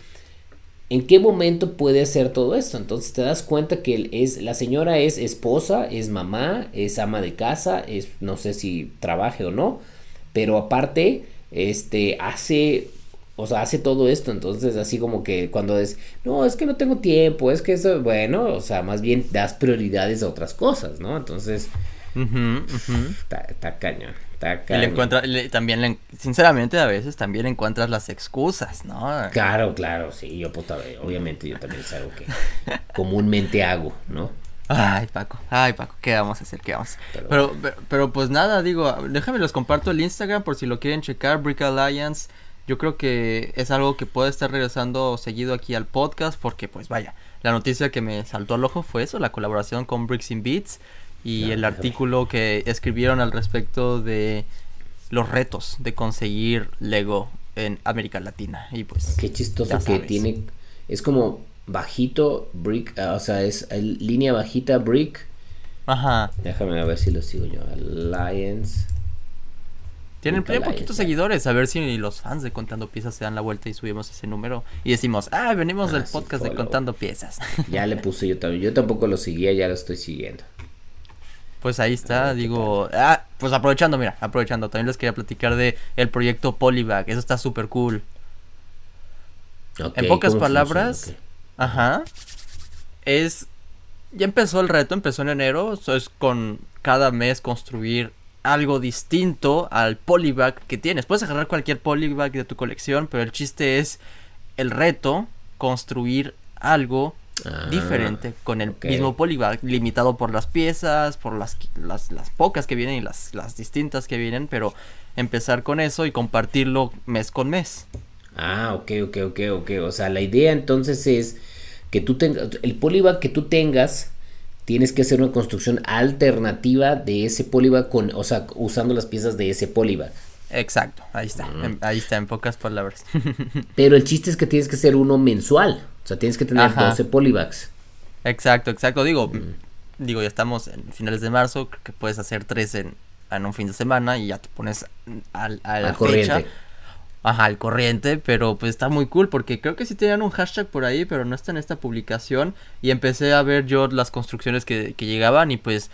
¿En qué momento puede hacer todo esto? Entonces te das cuenta que es, la señora es esposa, es mamá, es ama de casa, es no sé si trabaje o no, pero aparte, este, hace, o sea, hace todo esto, entonces así como que cuando es, no, es que no tengo tiempo, es que eso, bueno, o sea, más bien das prioridades a otras cosas, ¿no? Entonces, Está, está cañón. Y le encuentra, también, sinceramente, a veces también encuentras las excusas, ¿no? Claro, claro, sí, yo puta, obviamente yo también es algo que comúnmente hago, ¿no? Ay, Paco, ay, Paco, ¿qué vamos a hacer? ¿Qué vamos hacer? Pero, pero, pues nada, digo, déjame los comparto el Instagram por si lo quieren checar, Brick Alliance. Yo creo que es algo que puede estar regresando seguido aquí al podcast porque, pues vaya, la noticia que me saltó al ojo fue eso, la colaboración con Bricks in Beats y el artículo que escribieron al respecto de los retos de conseguir Lego en América Latina y pues qué chistoso que tiene es como bajito, brick, ah, o sea, es línea bajita, brick. Ajá. Déjame ver si lo sigo yo. Alliance. Tienen poquitos seguidores, a ver si los fans de Contando Piezas se dan la vuelta y subimos ese número y decimos, ah, venimos del ah, podcast de Contando Piezas. Ya le puse yo también, yo tampoco lo seguía, ya lo estoy siguiendo. Pues ahí está, digo, ah, pues aprovechando, mira, aprovechando, también les quería platicar de el proyecto Polybag, eso está súper cool. en pocas palabras, ajá, es, ya empezó el reto, empezó en enero, eso es con cada mes construir algo distinto al polybag que tienes. Puedes agarrar cualquier polybag de tu colección, pero el chiste es el reto, construir algo ah, diferente con el mismo polybag, limitado por las piezas, por las, las, pocas que vienen y las, las distintas que vienen, pero empezar con eso y compartirlo mes con mes. Ah, ok, ok, ok, ok. O sea, la idea entonces es que tú tengas, el polybag que tú tengas tienes que hacer una construcción alternativa de ese polybag con, o sea, usando las piezas de ese polybag. Exacto, ahí está, mm. ahí está, en pocas palabras. Pero el chiste es que tienes que hacer uno mensual, o sea, tienes que tener 12 polybags. Exacto, exacto, digo, mm. digo, ya estamos en finales de marzo, que puedes hacer tres en, en un fin de semana y ya te pones al, a la fecha ajá, al corriente, pero pues está muy cool porque creo que sí tenían un hashtag por ahí, pero no está en esta publicación y empecé a ver yo las construcciones que, llegaban y pues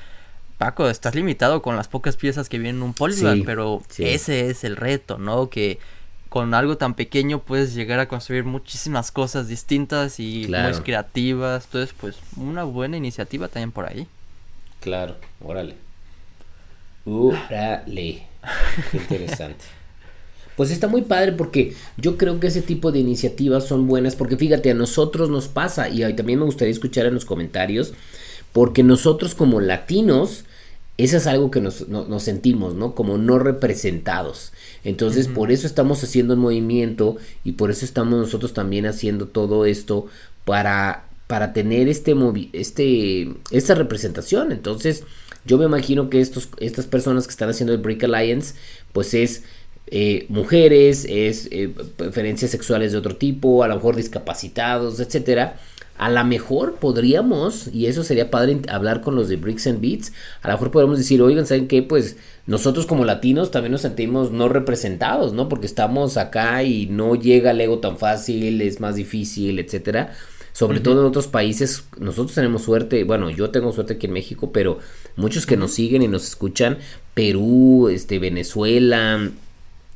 Paco, estás limitado con las pocas piezas que vienen en un polybag, pero ese es el reto, ¿no? Que con algo tan pequeño puedes llegar a construir muchísimas cosas distintas y muy creativas, entonces pues una buena iniciativa también por ahí. Claro, órale. Órale. Qué interesante. Pues está muy padre porque yo creo que ese tipo de iniciativas son buenas porque fíjate, a nosotros nos pasa y también me gustaría escuchar en los comentarios porque nosotros como latinos, eso es algo que nos, sentimos, ¿no? Como no representados. Entonces, por eso estamos haciendo el movimiento y por eso estamos nosotros también haciendo todo esto para, para tener este, este, esta representación. Entonces, yo me imagino que estos, estas personas que están haciendo el Break Alliance, pues es eh, mujeres, es eh, preferencias sexuales de otro tipo, a lo mejor discapacitados, etcétera. A lo mejor podríamos, y eso sería padre hablar con los de Bricks and Beats, a lo mejor podríamos decir, oigan, ¿saben qué? Pues nosotros como latinos también nos sentimos no representados, ¿no? Porque estamos acá y no llega el ego tan fácil, es más difícil, etcétera. Sobre todo en otros países, nosotros tenemos suerte, bueno, yo tengo suerte aquí en México, pero muchos que nos siguen y nos escuchan, Perú, este, Venezuela,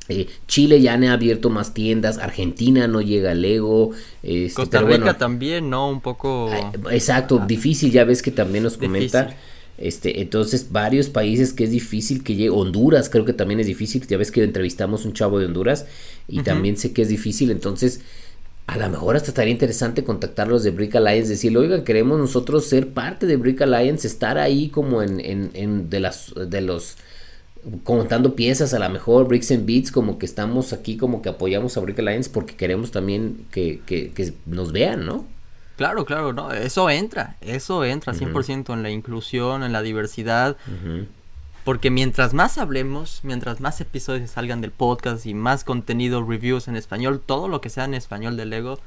eh, Chile ya ha abierto más tiendas, Argentina no llega al Lego. Este, Costa Rica también, ¿no? Un poco... Exacto, ah. difícil, ya ves que también nos comenta. Este, entonces, varios países que es difícil que llegue. Honduras creo que también es difícil. Ya ves que entrevistamos un chavo de Honduras y también sé que es difícil. Entonces, a lo mejor hasta estaría interesante contactarlos de Brick Alliance, decirle, oiga, queremos nosotros ser parte de Brick Alliance, estar ahí como en, en, en de las de los contando piezas, a lo mejor Bricks and Beats, como que estamos aquí, como que apoyamos a Brick Alliance porque queremos también que, que, nos vean, ¿no? Claro, claro, no, eso entra, eso entra 100% en la inclusión, en la diversidad, porque mientras más hablemos, mientras más episodios salgan del podcast y más contenido, reviews en español, todo lo que sea en español de Lego,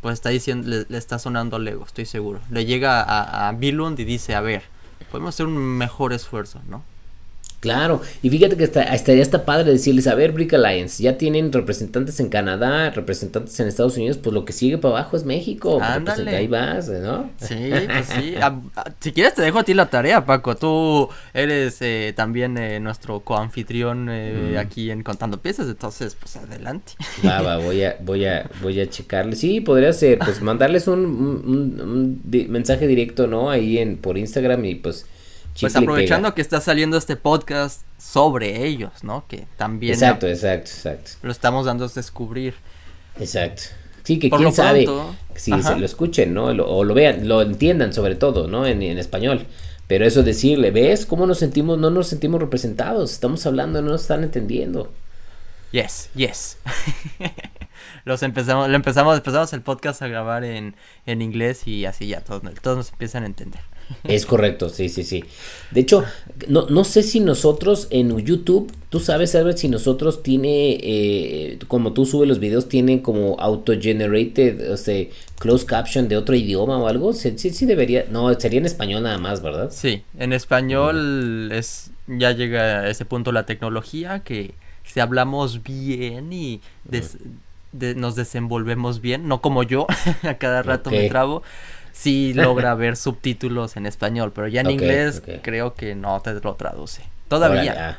pues está diciendo, le, está sonando a Lego, estoy seguro. Le llega a, a Billund y dice, a ver, podemos hacer un mejor esfuerzo, ¿no? Claro, y fíjate que está, estaría hasta padre decirles, a ver, Brick Alliance, ya tienen representantes en Canadá, representantes en Estados Unidos, pues lo que sigue para abajo es México. Pues ahí vas, ¿no? Sí, pues sí. si quieres te dejo a ti la tarea, Paco. Tú eres eh, también eh, nuestro coanfitrión eh, aquí en Contando Piezas, entonces, pues adelante. Va, va, voy a, voy a, voy a checarle. Sí, podría ser, pues mandarles un, un, mensaje directo, ¿no? Ahí en, por Instagram y pues pues aprovechando que está saliendo este podcast sobre ellos, ¿no? Que también. Exacto, exacto, exacto. Lo estamos dando a descubrir. Exacto. Sí, que quién sabe si se lo escuchen, ¿no? o lo vean, lo entiendan sobre todo, ¿no? En, español. Pero eso decirle, ¿ves cómo nos sentimos? No nos sentimos representados. Estamos hablando, no nos están entendiendo. Yes, yes. Los empezamos, lo empezamos, empezamos el podcast a grabar en, en inglés y así ya todos, todos nos empiezan a entender. Es correcto, sí, sí, sí. De hecho, no, no sé si nosotros en YouTube, tú sabes, Albert, si nosotros tiene, eh, como tú subes los videos, tienen como auto-generated, o sea, closed caption de otro idioma o algo. Sí, sí, sí debería, no, sería en español nada más, ¿verdad? Sí, en español es, ya llega a ese punto la tecnología que si hablamos bien y nos desenvolvemos bien, no como yo, a cada rato me trabo sí logra ver subtítulos en español, pero ya en inglés creo que no te lo traduce. Todavía.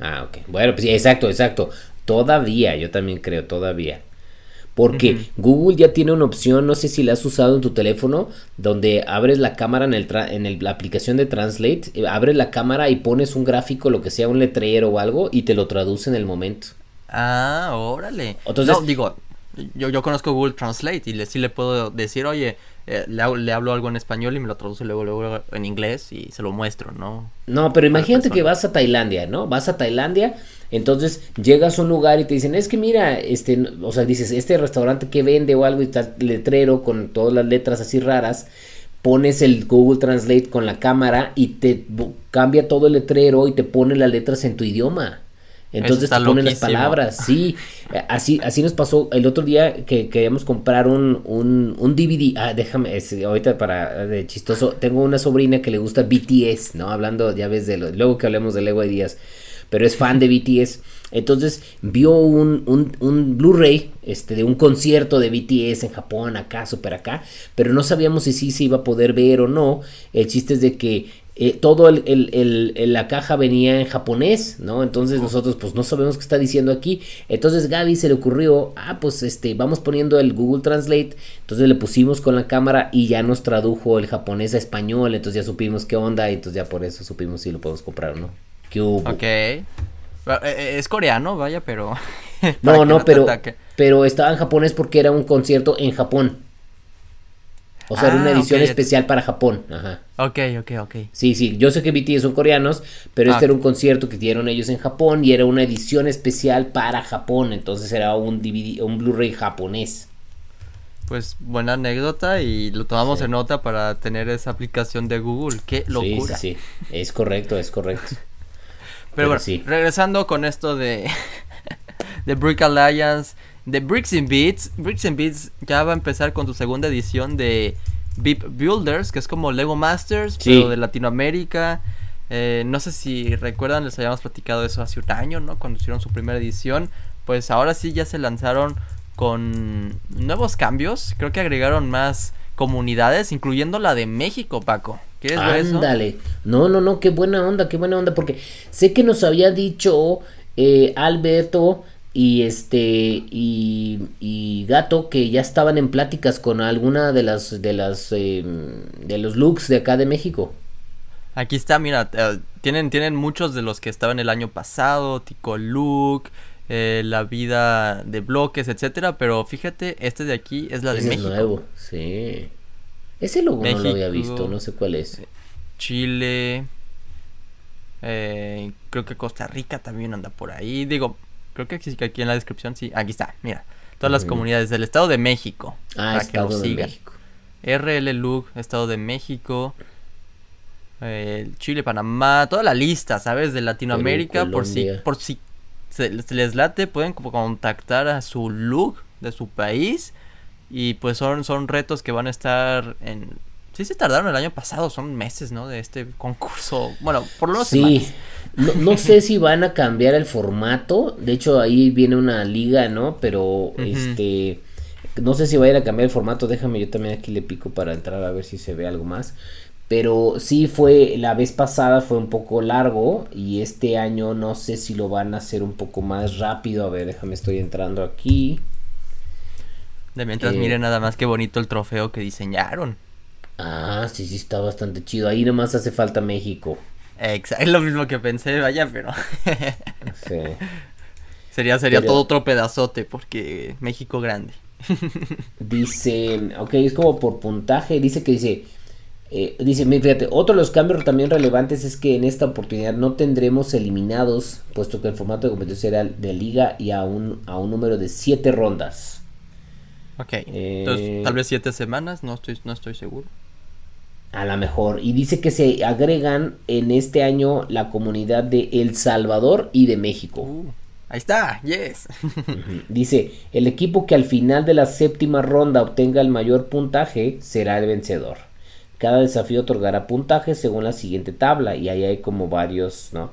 ah. ok. Bueno, pues sí, exacto, exacto. Todavía, yo también creo, todavía. Porque Google ya tiene una opción, no sé si la has usado en tu teléfono, donde abres la cámara en, el en la aplicación de Translate, eh, abres la cámara y pones un gráfico, lo que sea, un letrero o algo, y te lo traduce en el momento. Ah, órale. Entonces, no, digo, yo, yo conozco Google Translate y le, sí le puedo decir, oye, eh, le, hablo algo en español y me lo traduce luego, luego en inglés y se lo muestro, ¿no? No, pero imagínate que vas a Tailandia, ¿no? Vas a Tailandia, entonces llegas a un lugar y te dicen, es que mira, este, o sea, dices, este restaurante que vende o algo y está letrero con todas las letras así raras, pones el Google Translate con la cámara y te cambia todo el letrero y te pone las letras en tu idioma. Entonces te ponen las palabras, sí. Así, así nos pasó el otro día que queríamos comprar un, un, un DVD. Ah, déjame, ahorita para de chistoso, tengo una sobrina que le gusta BTS, ¿no? Hablando, ya ves, de lo, luego que hablemos de Lego Díaz, pero es fan de BTS. Entonces vio un, un, un Blu-ray este, de un concierto de BTS en Japón, acá, super acá, pero no sabíamos si sí se iba a poder ver o no. El chiste es de que eh, todo el, el, la caja venía en japonés, ¿no? Entonces nosotros pues no sabemos qué está diciendo aquí. Entonces Gaby se le ocurrió, ah, pues este, vamos poniendo el Google Translate. Entonces le pusimos con la cámara y ya nos tradujo el japonés a español. Entonces ya supimos qué onda y entonces ya por eso supimos si lo podemos comprar o no. ¿Qué Ok. Eh, eh, es coreano, vaya, pero... no, no, pero, pero estaba en japonés porque era un concierto en Japón. O sea, era una ah, edición especial para Japón. Ajá. Ok, ok, ok. Sí, sí, yo sé que BTS son coreanos, pero este ah. era un concierto que dieron ellos en Japón y era una edición especial para Japón. Entonces era un DVD, un Blu-ray japonés. Pues buena anécdota y lo tomamos en nota para tener esa aplicación de Google. Qué locura. Sí, sí, sí. Es correcto, es correcto. pero, bueno, regresando con esto de, de Brick Alliance de Bricks and Beats. Bricks and Beats ya va a empezar con su segunda edición de Beep Builders, que es como Lego Masters, pero de Latinoamérica. Eh, no sé si recuerdan, les habíamos platicado eso hace un año, ¿no? Cuando hicieron su primera edición. Pues ahora sí ya se lanzaron con nuevos cambios. Creo que agregaron más comunidades, incluyendo la de México, Paco. ¿Quieres ver eso? Ándale. No, no, no, qué buena onda, qué buena onda. Porque sé que nos había dicho eh, Alberto y este y, Gato que ya estaban en pláticas con alguna de las de las em, de los looks de acá de México. Aquí está, mira, eh, tienen tienen muchos de los que estaban el año pasado, Tico Look, eh, la vida de bloques, etcétera, pero fíjate, este de aquí es la de México. Es nuevo, sí. Ese logo no lo había visto, no sé cuál es. Chile, eh, creo que Costa Rica también anda por ahí. Digo, Creo que aquí en la descripción sí. Aquí está, mira. Todas las comunidades del Estado de México. Ah, Estado de México. RL Lug, Estado de México. Chile, Panamá, toda la lista, ¿sabes? De Latinoamérica, por si, por si se, les late, pueden contactar a su look de su país. Y pues son, son retos que van a estar en Sí se tardaron el año pasado, son meses, ¿no? De este concurso. Bueno, por lo menos. Sí. No, sé si van a cambiar el formato. De hecho, ahí viene una liga, ¿no? Pero este. No sé si va a ir a cambiar el formato. Déjame, yo también aquí le pico para entrar a ver si se ve algo más. Pero sí fue, la vez pasada fue un poco largo y este año no sé si lo van a hacer un poco más rápido. A ver, déjame, estoy entrando aquí. De mientras eh, miren nada más qué bonito el trofeo que diseñaron. Ah, sí, sí, está bastante chido. Ahí nomás hace falta México. Exacto, es lo mismo que pensé, vaya, pero. sí. Sería, sería todo otro pedazote, porque México grande. dice, ok, es como por puntaje, dice que dice. Eh, dice, fíjate, otro de los cambios también relevantes es que en esta oportunidad no tendremos eliminados, puesto que el formato de competencia era de liga y a un, a un número de siete rondas. Ok, entonces tal vez siete semanas, no estoy, no estoy seguro. A lo mejor. Y dice que se agregan en este año la comunidad de El Salvador y de México. Uh, ahí está, yes. dice, el equipo que al final de la séptima ronda obtenga el mayor puntaje será el vencedor. Cada desafío otorgará puntaje según la siguiente tabla y ahí hay como varios, ¿no?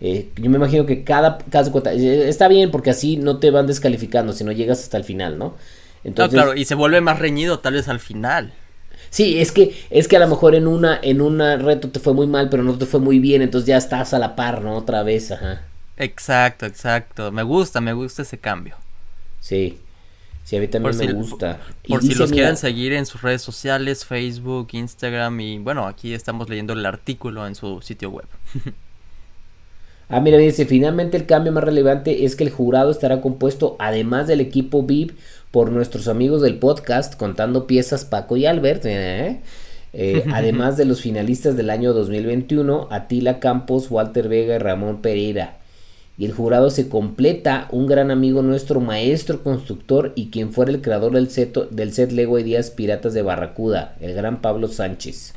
Eh, yo me imagino que cada caso eh, está bien porque así no te van descalificando si no llegas hasta el final, ¿no? Entonces, no, claro, y se vuelve más reñido tal vez al final. Sí, es que es que a lo mejor en una en un reto te fue muy mal, pero no te fue muy bien, entonces ya estás a la par, ¿no? Otra vez, ajá. Exacto, exacto. Me gusta, me gusta ese cambio. Sí. Sí, a mí también me gusta. Por, si los quieren seguir en sus redes sociales, Facebook, Instagram y bueno, aquí estamos leyendo el artículo en su sitio web. ah, mira, dice, finalmente el cambio más relevante es que el jurado estará compuesto, además del equipo VIP, por nuestros amigos del podcast, contando piezas Paco y Albert, ¿eh? Eh, además de los finalistas del año 2021, Atila Campos, Walter Vega y Ramón Pereira y el jurado se completa un gran amigo nuestro, maestro constructor y quien fuera el creador del set, del set Lego Ideas Piratas de Barracuda, el gran Pablo Sánchez.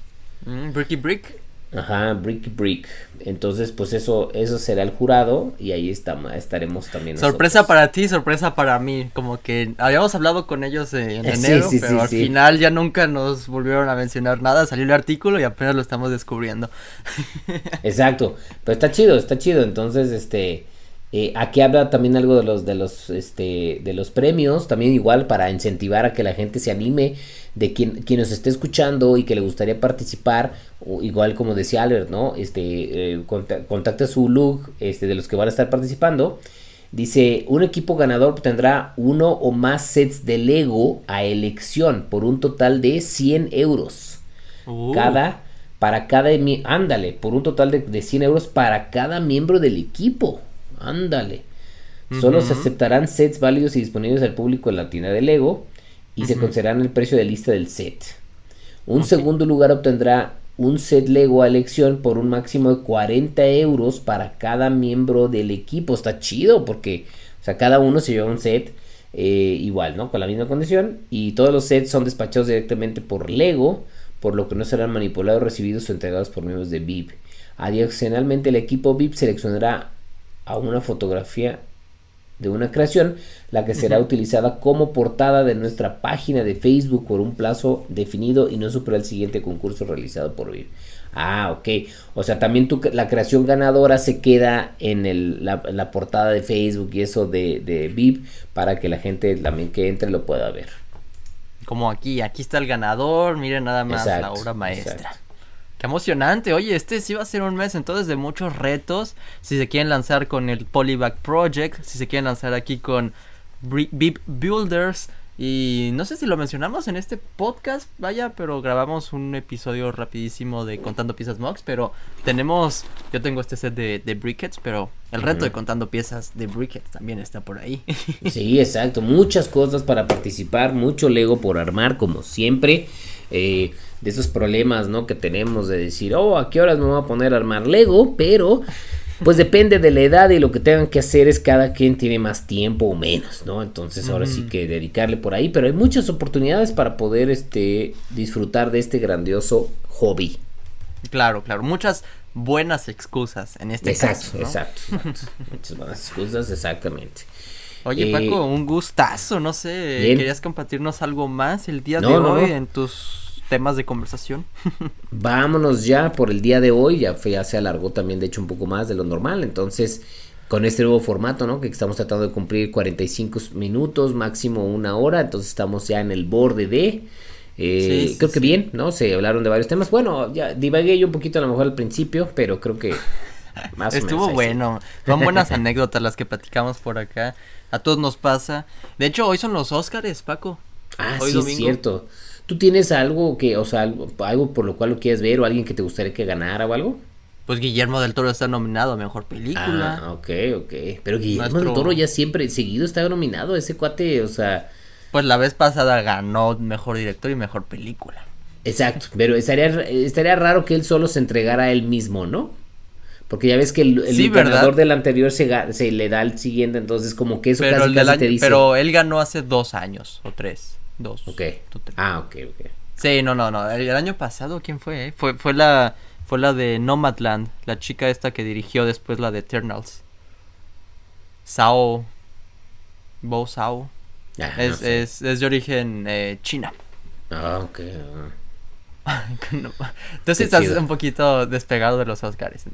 Mm, Bricky Brick. Ajá, Bricky Brick. Entonces, pues eso, eso será el jurado y ahí está, estaremos también. Sorpresa para ti, sorpresa para mí. Como que habíamos hablado con ellos en enero, pero al final ya nunca nos volvieron a mencionar nada. Salió el artículo y apenas lo estamos descubriendo. Exacto, pero está chido, está chido. Entonces, este, eh, aquí habla también algo de los, de los, este, de los premios, también igual para incentivar a que la gente se anime, de quien, quien nos esté escuchando y que le gustaría participar, o igual como decía Albert, ¿no? Este, eh, contacta su look, este, de los que van a estar participando. Dice, un equipo ganador tendrá uno o más sets de Lego a elección por un total de 100 euros. Uh. Cada, para cada, ándale, por un total de, de 100 euros para cada miembro del equipo. Ándale. Solo se aceptarán sets válidos y disponibles al público en la tienda de Lego y se considerarán el precio de lista del set. Un segundo lugar obtendrá un set Lego a elección por un máximo de 40 euros para cada miembro del equipo. Está chido porque, o sea, cada uno se lleva un set eh, igual, ¿no? Con la misma condición. Y todos los sets son despachados directamente por Lego, por lo que no serán manipulados, recibidos o entregados por miembros de VIP. Adicionalmente, el equipo VIP seleccionará a una fotografía de una creación, la que será utilizada como portada de nuestra página de Facebook por un plazo definido y no supera el siguiente concurso realizado por VIP. Ah, ok. O sea, también tu, la creación ganadora se queda en el, la, portada de Facebook y eso de, de VIP para que la gente también que entre lo pueda ver. Como aquí, aquí está el ganador, miren nada más la obra maestra emocionante. Oye, este sí va a ser un mes entonces de muchos retos. Si se quieren lanzar con el Polyback Project, si se quieren lanzar aquí con Beep Builders. Y no sé si lo mencionamos en este podcast, vaya, pero grabamos un episodio rapidísimo de Contando Piezas Mox, pero tenemos, yo tengo este set de, de pero el reto de Contando Piezas de Brickets también está por ahí. Sí, exacto, muchas cosas para participar, mucho Lego por armar, como siempre. Eh, de esos problemas, ¿no? Que tenemos de decir, oh, ¿a qué horas me voy a poner a armar Lego? Pero, pues depende de la edad y lo que tengan que hacer es cada quien tiene más tiempo o menos, ¿no? Entonces ahora sí que dedicarle por ahí, pero hay muchas oportunidades para poder, este, disfrutar de este grandioso hobby. Claro, claro, muchas buenas excusas en este caso. Exacto, exacto. muchas buenas excusas, exactamente. Oye, Paco, eh, un gustazo, no sé, ¿querías compartirnos algo más el día de hoy en tus temas de conversación. Vámonos ya por el día de hoy, ya, ya se alargó también de hecho un poco más de lo normal, entonces con este nuevo formato, ¿no? Que estamos tratando de cumplir 45 minutos, máximo una hora, entonces estamos ya en el borde de... Eh, creo que bien, ¿no? Se hablaron de varios temas. Bueno, ya divagué yo un poquito a lo mejor al principio, pero creo que más Estuvo bueno. Son buenas anécdotas las que platicamos por acá. A todos nos pasa. De hecho, hoy son los Óscares, Paco. Ah, sí, es cierto. ¿Tú tienes algo que, o sea, algo, por lo cual lo quieres ver o alguien que te gustaría que ganara o algo? Pues Guillermo del Toro está nominado a Mejor Película. Ah, ok, ok. Pero Guillermo del Toro ya siempre, seguido está nominado, ese cuate, o sea... Pues la vez pasada ganó Mejor Director y Mejor Película. Exacto, pero estaría, estaría raro que él solo se entregara a él mismo, ¿no? Porque ya ves que el, ganador del anterior se, se, le da al siguiente, entonces como que eso casi, casi te dice... Pero él ganó hace dos años o tres. Dos. Ok. Ah, ok, ok. Sí, no, no, no. El, año pasado, ¿quién fue? Eh? Fue, fue la fue la de Nomadland, la chica esta que dirigió después la de Eternals. Sao. Bo Sao. Ah, es, es, es, de origen eh, china. Ah, ok. Entonces estás un poquito despegado de los Oscars.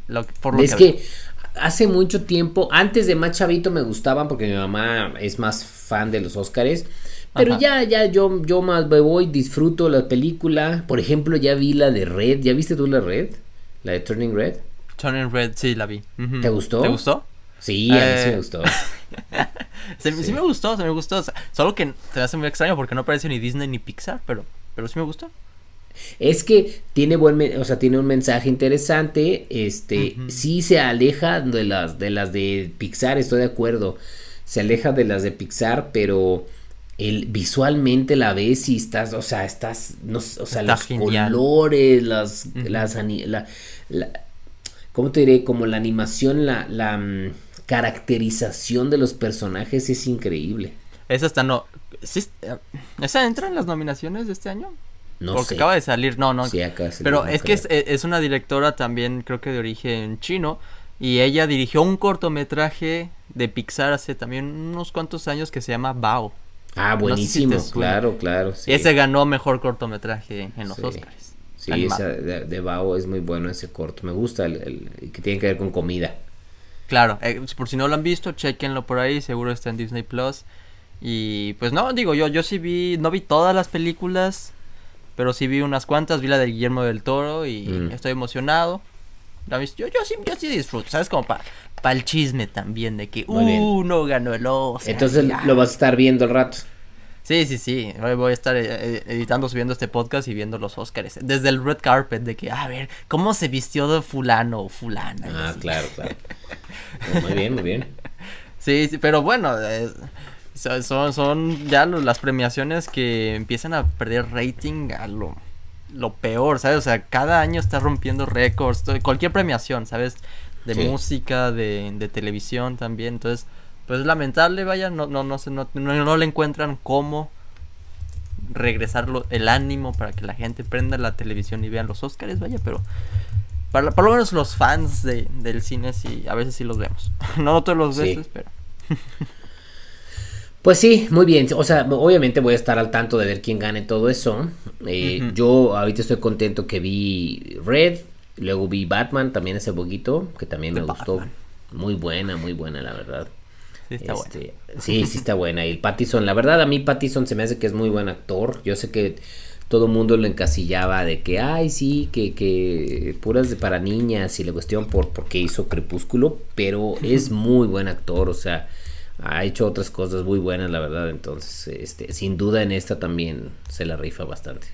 es que, hace mucho tiempo, antes de más chavito me gustaban porque mi mamá es más fan de los Oscars. Pero ya, ya, yo, yo más me voy, disfruto la película. Por ejemplo, ya vi la de Red. ¿Ya viste tú la Red? La de Turning Red. Turning Red, sí, la vi. ¿Te gustó? ¿Te gustó? Sí, a mí sí me eh, gustó. sí. me gustó, sí me gustó. solo que te hace muy extraño porque no parece ni Disney ni Pixar, pero, pero sí me gustó. Es que tiene buen, o sea, tiene un mensaje interesante, este, sí se aleja de las de las de Pixar, estoy de acuerdo. Se aleja de las de Pixar, pero el visualmente la ves y estás, o sea, estás no, o sea, los colores, las las la, la, ¿cómo te diré? Como la animación, la la mm, caracterización de los personajes es increíble. Esa está no eh, ¿Esa entra en las nominaciones de este año? No Porque acaba de salir, no, no. pero es que eh, es, una directora también, creo que de origen chino. Y ella dirigió un cortometraje de Pixar hace también unos cuantos años que se llama Bao. Ah, buenísimo, claro, claro. Ese ganó mejor cortometraje en los Oscars. Sí, de, Bao es muy bueno ese corto. Me gusta el, que tiene que ver con comida. Claro, eh, por si no lo han visto, chequenlo por ahí, seguro está en Disney Plus. Y pues no, digo, yo, yo sí vi, no vi todas las películas, pero sí vi unas cuantas, vi la de Guillermo del Toro y mm. estoy emocionado. Yo, yo, sí, yo sí disfruto, ¿sabes? Como para el chisme también de que, uh, no ganó el Oscar. Entonces lo vas a estar viendo el rato. Sí, sí, sí. Voy a estar eh, eh, editando, subiendo este podcast y viendo los Oscars. Desde el red carpet, de que, a ver, ¿cómo se vistió de fulano o fulana? Ah, claro, claro. muy bien, muy bien. Sí, sí, pero bueno, son, son ya las premiaciones que empiezan a perder rating a lo, lo peor, ¿sabes? O sea, cada año está rompiendo récords, cualquier premiación, ¿sabes? De música, de, de, televisión también, entonces, pues es lamentable, vaya, no, no, no, no, no, le encuentran cómo regresar el ánimo para que la gente prenda la televisión y vean los Oscars, vaya, pero para, por lo menos los fans de, del cine sí, a veces sí los vemos. no todos los veces, pero... Pues sí, muy bien. O sea, obviamente voy a estar al tanto de ver quién gane todo eso. Eh, yo ahorita estoy contento que vi Red, luego vi Batman también hace poquito, que también me gustó. Muy buena, muy buena, la verdad. Sí, está buena. Este, sí, sí está buena. Y el Pattison, la verdad, a mí Pattison se me hace que es muy buen actor. Yo sé que todo el mundo lo encasillaba de que, ay, sí, que, que puras de para niñas y la cuestión por porque hizo Crepúsculo, pero es muy buen actor, o sea ha hecho otras cosas muy buenas, la verdad. Entonces, este, sin duda en esta también se la rifa bastante.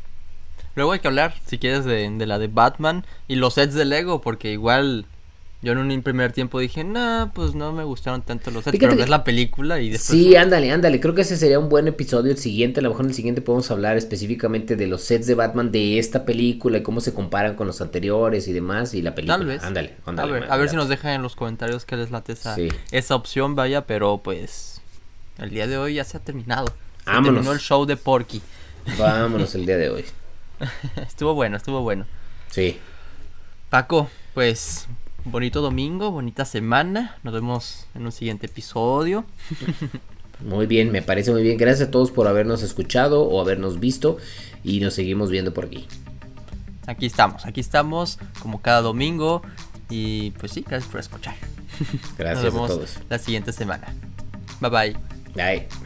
Luego hay que hablar, si quieres, de, de la de Batman y los sets de Lego, porque igual yo en un primer tiempo dije, nah, pues no me gustaron tanto los sets, pero ves la película y después... Sí, ándale, ándale, creo que ese sería un buen episodio, el siguiente, a lo mejor en el siguiente podemos hablar específicamente de los sets de Batman de esta película y cómo se comparan con los anteriores y demás y la película. Tal vez. Ándale, ándale. A ver, a ver si nos dejan en los comentarios qué les late esa, esa opción, vaya, pero pues el día de hoy ya se ha terminado. Se terminó el show de Porky. Vámonos el día de hoy. estuvo bueno, estuvo bueno. Sí. Paco, pues bonito domingo, bonita semana. Nos vemos en un siguiente episodio. Muy bien, me parece muy bien. Gracias a todos por habernos escuchado o habernos visto y nos seguimos viendo por aquí. Aquí estamos, aquí estamos como cada domingo y pues sí, gracias por escuchar. Gracias nos vemos a todos. La siguiente semana. Bye bye. Bye.